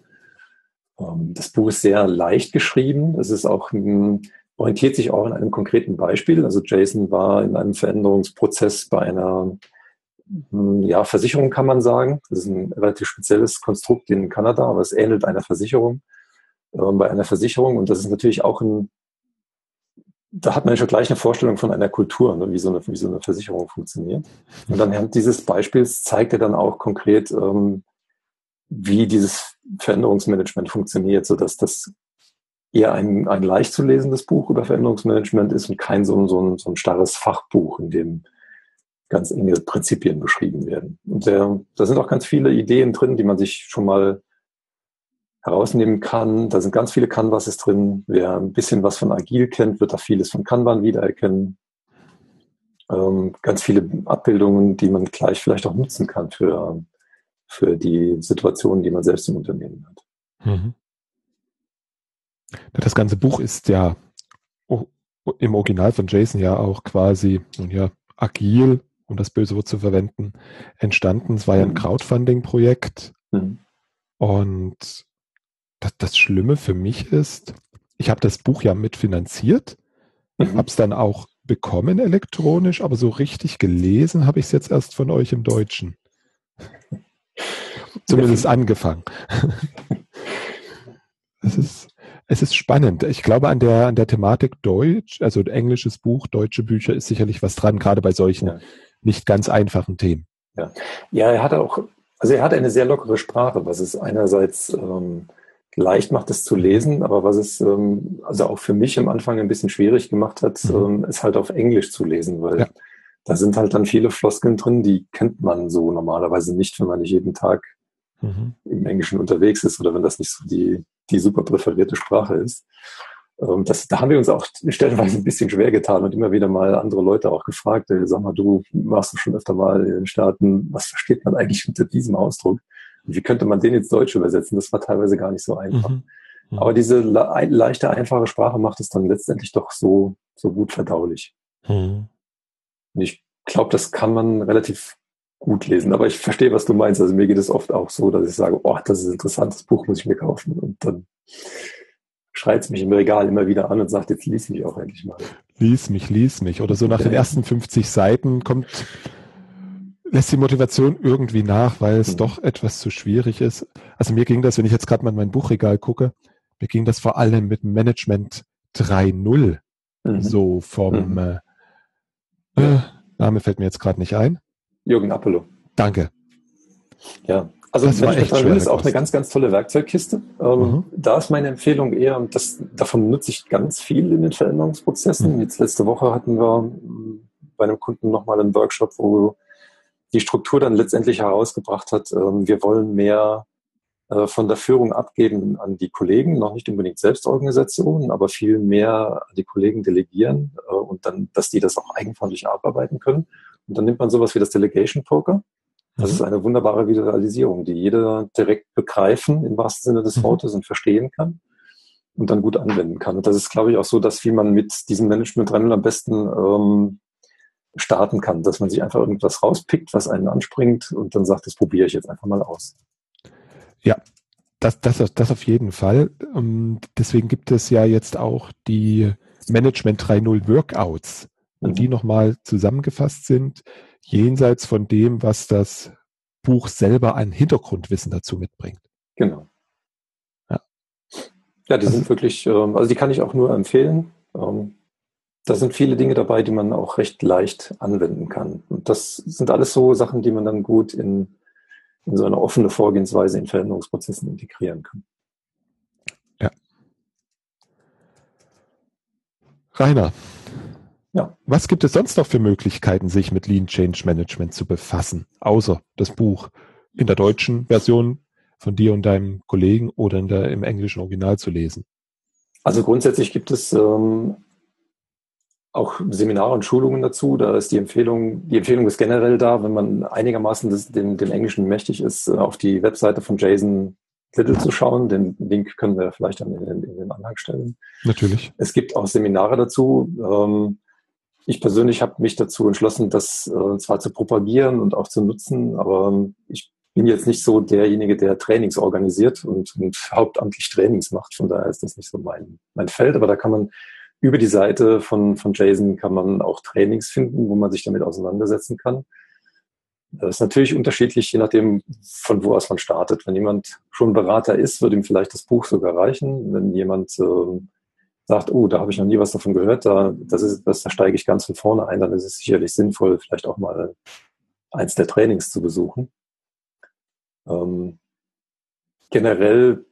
Ähm, das Buch ist sehr leicht geschrieben. Es ist auch ein, orientiert sich auch an einem konkreten Beispiel. Also Jason war in einem Veränderungsprozess bei einer hm, ja, Versicherung kann man sagen. Das ist ein relativ spezielles Konstrukt in Kanada, aber es ähnelt einer Versicherung. Äh, bei einer Versicherung und das ist natürlich auch ein, da hat man schon gleich eine Vorstellung von einer Kultur, ne, wie, so eine, wie so eine Versicherung funktioniert. Und anhand dieses Beispiels zeigt er dann auch konkret, ähm, wie dieses Veränderungsmanagement funktioniert, so dass das eher ein, ein leicht zu lesendes Buch über Veränderungsmanagement ist und kein so so ein, so ein starres Fachbuch, in dem ganz enge Prinzipien beschrieben werden. Und der, da sind auch ganz viele Ideen drin, die man sich schon mal herausnehmen kann. Da sind ganz viele Canvases drin. Wer ein bisschen was von Agil kennt, wird da vieles von Kanban wiedererkennen. Ähm, ganz viele Abbildungen, die man gleich vielleicht auch nutzen kann für, für die Situationen, die man selbst im Unternehmen hat. Mhm. Das ganze Buch ist ja im Original von Jason ja auch quasi, nun ja, agil, um das böse Wort zu verwenden, entstanden. Es war ja ein mhm. Crowdfunding-Projekt. Mhm. Und das, das, Schlimme für mich ist, ich habe das Buch ja mitfinanziert, mhm. habe es dann auch bekommen elektronisch, aber so richtig gelesen habe ich es jetzt erst von euch im Deutschen. Zumindest angefangen. Das ist, es ist spannend. Ich glaube, an der, an der Thematik Deutsch, also englisches Buch, deutsche Bücher ist sicherlich was dran, gerade bei solchen ja. nicht ganz einfachen Themen. Ja. ja, er hat auch, also er hat eine sehr lockere Sprache, was es einerseits ähm, leicht macht, es zu lesen, aber was es ähm, also auch für mich am Anfang ein bisschen schwierig gemacht hat, mhm. ähm, es halt auf Englisch zu lesen, weil ja. da sind halt dann viele Floskeln drin, die kennt man so normalerweise nicht, wenn man nicht jeden Tag mhm. im Englischen unterwegs ist oder wenn das nicht so die, die super präferierte Sprache ist. Ähm, das, da haben wir uns auch stellenweise ein bisschen schwer getan und immer wieder mal andere Leute auch gefragt, äh, sag mal, du warst du schon öfter mal in den Staaten, was versteht man eigentlich unter diesem Ausdruck? Und wie könnte man den ins Deutsche übersetzen? Das war teilweise gar nicht so einfach. Mhm. Mhm. Aber diese le leichte, einfache Sprache macht es dann letztendlich doch so, so gut verdaulich. Mhm. Und ich glaube, das kann man relativ gut lesen. Aber ich verstehe, was du meinst. Also mir geht es oft auch so, dass ich sage, oh, das ist ein interessantes Buch, muss ich mir kaufen. Und dann schreit es mich im Regal immer wieder an und sagt, jetzt lies mich auch endlich mal. Lies mich, lies mich. Oder so nach den ersten 50 Seiten kommt, lässt die Motivation irgendwie nach, weil es mhm. doch etwas zu schwierig ist. Also mir ging das, wenn ich jetzt gerade mal in mein Buchregal gucke, mir ging das vor allem mit Management 3.0 mhm. so vom mhm. äh, äh, Name fällt mir jetzt gerade nicht ein. Jürgen Apollo. Danke. Ja, also das Management 3.0 ist auch eine ganz, ganz tolle Werkzeugkiste. Ähm, mhm. Da ist meine Empfehlung eher, und das, davon nutze ich ganz viel in den Veränderungsprozessen. Mhm. Jetzt letzte Woche hatten wir ähm, bei einem Kunden nochmal einen Workshop, wo die Struktur dann letztendlich herausgebracht hat, ähm, wir wollen mehr äh, von der Führung abgeben an die Kollegen, noch nicht unbedingt Selbstorganisationen, aber viel mehr an die Kollegen delegieren äh, und dann, dass die das auch eigenverantwortlich abarbeiten können. Und dann nimmt man sowas wie das Delegation Poker. Das mhm. ist eine wunderbare Visualisierung, die jeder direkt begreifen im wahrsten Sinne des mhm. Wortes und verstehen kann und dann gut anwenden kann. Und das ist, glaube ich, auch so, dass wie man mit diesem Management 3.0 am besten ähm, starten kann, dass man sich einfach irgendwas rauspickt, was einen anspringt und dann sagt, das probiere ich jetzt einfach mal aus. Ja, das, das, das auf jeden Fall. Und deswegen gibt es ja jetzt auch die Management 3.0 Workouts, und mhm. die nochmal zusammengefasst sind, jenseits von dem, was das Buch selber an Hintergrundwissen dazu mitbringt. Genau. Ja, ja die also, sind wirklich, ähm, also die kann ich auch nur empfehlen. Ähm, da sind viele Dinge dabei, die man auch recht leicht anwenden kann. Und das sind alles so Sachen, die man dann gut in in so eine offene Vorgehensweise in Veränderungsprozessen integrieren kann. Ja. Rainer, ja. was gibt es sonst noch für Möglichkeiten, sich mit Lean Change Management zu befassen, außer das Buch in der deutschen Version von dir und deinem Kollegen oder in der, im englischen Original zu lesen? Also grundsätzlich gibt es ähm, auch Seminare und Schulungen dazu. Da ist die Empfehlung, die Empfehlung ist generell da, wenn man einigermaßen das, dem, dem Englischen mächtig ist, auf die Webseite von Jason Little zu schauen. Den Link können wir vielleicht dann in den, in den Anhang stellen. Natürlich. Es gibt auch Seminare dazu. Ähm, ich persönlich habe mich dazu entschlossen, das äh, zwar zu propagieren und auch zu nutzen, aber ich bin jetzt nicht so derjenige, der Trainings organisiert und, und hauptamtlich Trainings macht. Von daher ist das nicht so mein, mein Feld. Aber da kann man über die Seite von, von Jason kann man auch Trainings finden, wo man sich damit auseinandersetzen kann. Das ist natürlich unterschiedlich, je nachdem, von wo aus man startet. Wenn jemand schon Berater ist, wird ihm vielleicht das Buch sogar reichen. Wenn jemand äh, sagt, oh, da habe ich noch nie was davon gehört, da, das ist, das, da steige ich ganz von vorne ein, dann ist es sicherlich sinnvoll, vielleicht auch mal eins der Trainings zu besuchen. Ähm, generell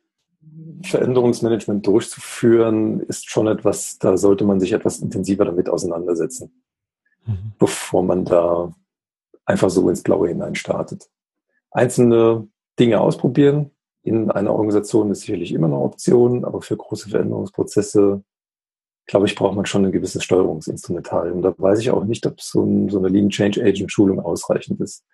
Veränderungsmanagement durchzuführen, ist schon etwas, da sollte man sich etwas intensiver damit auseinandersetzen, mhm. bevor man da einfach so ins Blaue hinein startet. Einzelne Dinge ausprobieren in einer Organisation ist sicherlich immer eine Option, aber für große Veränderungsprozesse, glaube ich, braucht man schon ein gewisses Steuerungsinstrumentarium. Da weiß ich auch nicht, ob so, ein, so eine Lean Change Agent Schulung ausreichend ist.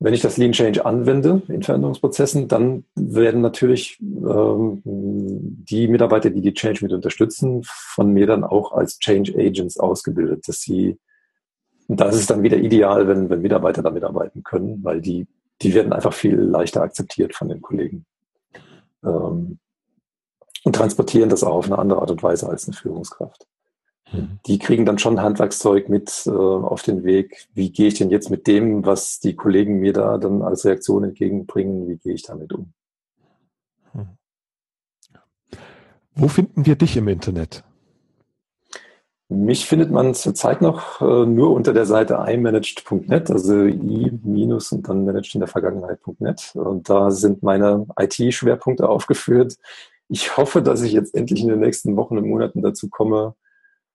Wenn ich das Lean Change anwende in Veränderungsprozessen, dann werden natürlich ähm, die Mitarbeiter, die die Change mit unterstützen, von mir dann auch als Change Agents ausgebildet, dass sie, das ist dann wieder ideal, wenn, wenn Mitarbeiter da mitarbeiten können, weil die, die werden einfach viel leichter akzeptiert von den Kollegen. Ähm, und transportieren das auch auf eine andere Art und Weise als eine Führungskraft. Mhm. Die kriegen dann schon Handwerkszeug mit äh, auf den Weg. Wie gehe ich denn jetzt mit dem, was die Kollegen mir da dann als Reaktion entgegenbringen, wie gehe ich damit um? Mhm. Wo finden wir dich im Internet? Mich findet man zurzeit noch äh, nur unter der Seite imanaged.net, also i- und dann managed in der Vergangenheit.net. Und da sind meine IT-Schwerpunkte aufgeführt. Ich hoffe, dass ich jetzt endlich in den nächsten Wochen und Monaten dazu komme,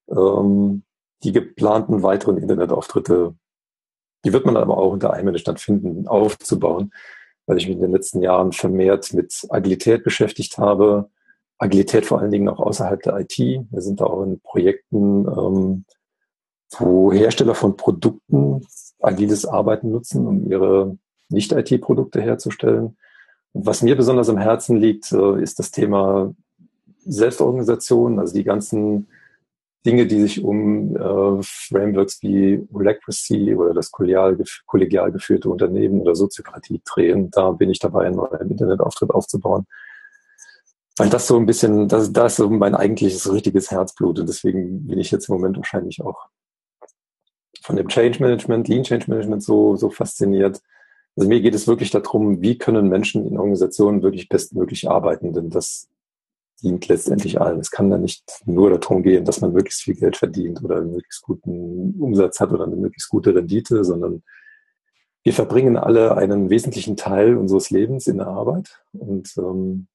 ähm, die geplanten weiteren Internetauftritte, die wird man aber auch unter Einmanagement finden, aufzubauen, weil ich mich in den letzten Jahren vermehrt mit Agilität beschäftigt habe. Agilität vor allen Dingen auch außerhalb der IT. Wir sind da auch in Projekten, ähm, wo Hersteller von Produkten agiles Arbeiten nutzen, um ihre Nicht-IT-Produkte herzustellen. Und was mir besonders am Herzen liegt, äh, ist das Thema Selbstorganisation, also die ganzen Dinge, die sich um äh, Frameworks wie Holacracy oder das kollegial, kollegial geführte Unternehmen oder Soziokratie drehen. Da bin ich dabei, einen neuen Internetauftritt aufzubauen. Weil das so ein bisschen, das, das ist so mein eigentliches richtiges Herzblut und deswegen bin ich jetzt im Moment wahrscheinlich auch von dem Change Management, Lean Change Management so, so fasziniert. Also mir geht es wirklich darum, wie können Menschen in Organisationen wirklich bestmöglich arbeiten, denn das dient letztendlich allen. Es kann da nicht nur darum gehen, dass man möglichst viel Geld verdient oder einen möglichst guten Umsatz hat oder eine möglichst gute Rendite, sondern wir verbringen alle einen wesentlichen Teil unseres Lebens in der Arbeit und ähm,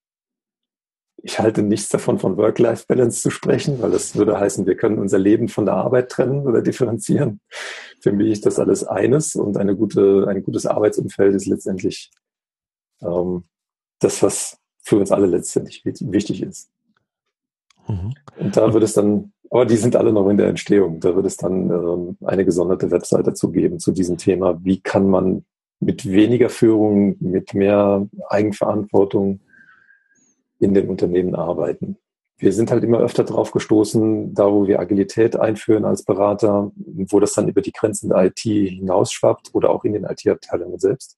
ich halte nichts davon, von Work-Life-Balance zu sprechen, weil das würde heißen, wir können unser Leben von der Arbeit trennen oder differenzieren. Für mich ist das alles eines und eine gute, ein gutes Arbeitsumfeld ist letztendlich ähm, das, was für uns alle letztendlich wichtig ist. Mhm. Und da wird es dann, aber die sind alle noch in der Entstehung, da wird es dann ähm, eine gesonderte Website dazu geben zu diesem Thema. Wie kann man mit weniger Führung, mit mehr Eigenverantwortung in den Unternehmen arbeiten. Wir sind halt immer öfter drauf gestoßen, da wo wir Agilität einführen als Berater, wo das dann über die Grenzen der IT hinausschwappt oder auch in den IT-Abteilungen selbst.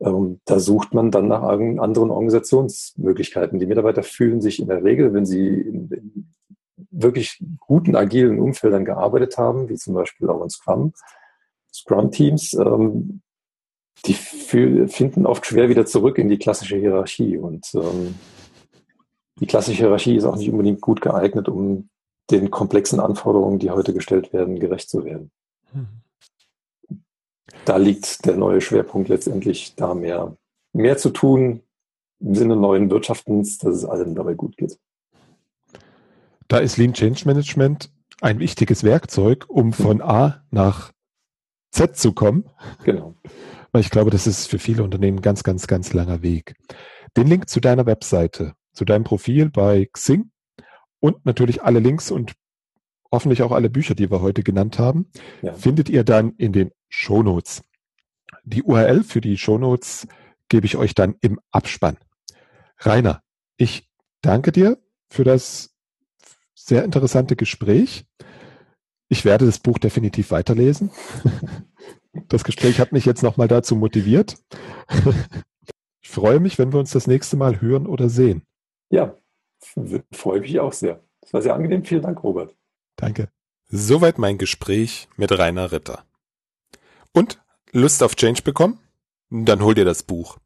Ähm, da sucht man dann nach anderen Organisationsmöglichkeiten. Die Mitarbeiter fühlen sich in der Regel, wenn sie in, wirklich guten agilen Umfeldern gearbeitet haben, wie zum Beispiel auch in Scrum, Scrum-Teams, ähm, die finden oft schwer wieder zurück in die klassische Hierarchie. Und ähm, die klassische Hierarchie ist auch nicht unbedingt gut geeignet, um den komplexen Anforderungen, die heute gestellt werden, gerecht zu werden. Mhm. Da liegt der neue Schwerpunkt letztendlich, da mehr, mehr zu tun im Sinne neuen Wirtschaftens, dass es allen dabei gut geht. Da ist Lean Change Management ein wichtiges Werkzeug, um von A nach Z zu kommen. Genau. Weil ich glaube, das ist für viele Unternehmen ein ganz, ganz, ganz langer Weg. Den Link zu deiner Webseite zu deinem Profil bei Xing und natürlich alle Links und hoffentlich auch alle Bücher, die wir heute genannt haben, ja. findet ihr dann in den Shownotes. Die URL für die Shownotes gebe ich euch dann im Abspann. Rainer, ich danke dir für das sehr interessante Gespräch. Ich werde das Buch definitiv weiterlesen. Das Gespräch hat mich jetzt nochmal dazu motiviert. Ich freue mich, wenn wir uns das nächste Mal hören oder sehen. Ja, freue mich auch sehr. Das war sehr angenehm. Vielen Dank, Robert. Danke. Soweit mein Gespräch mit Rainer Ritter. Und Lust auf Change bekommen? Dann hol dir das Buch.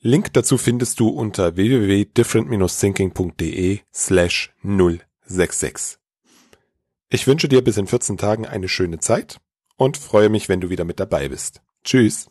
Link dazu findest du unter www.different-thinking.de slash 066. Ich wünsche dir bis in 14 Tagen eine schöne Zeit und freue mich, wenn du wieder mit dabei bist. Tschüss.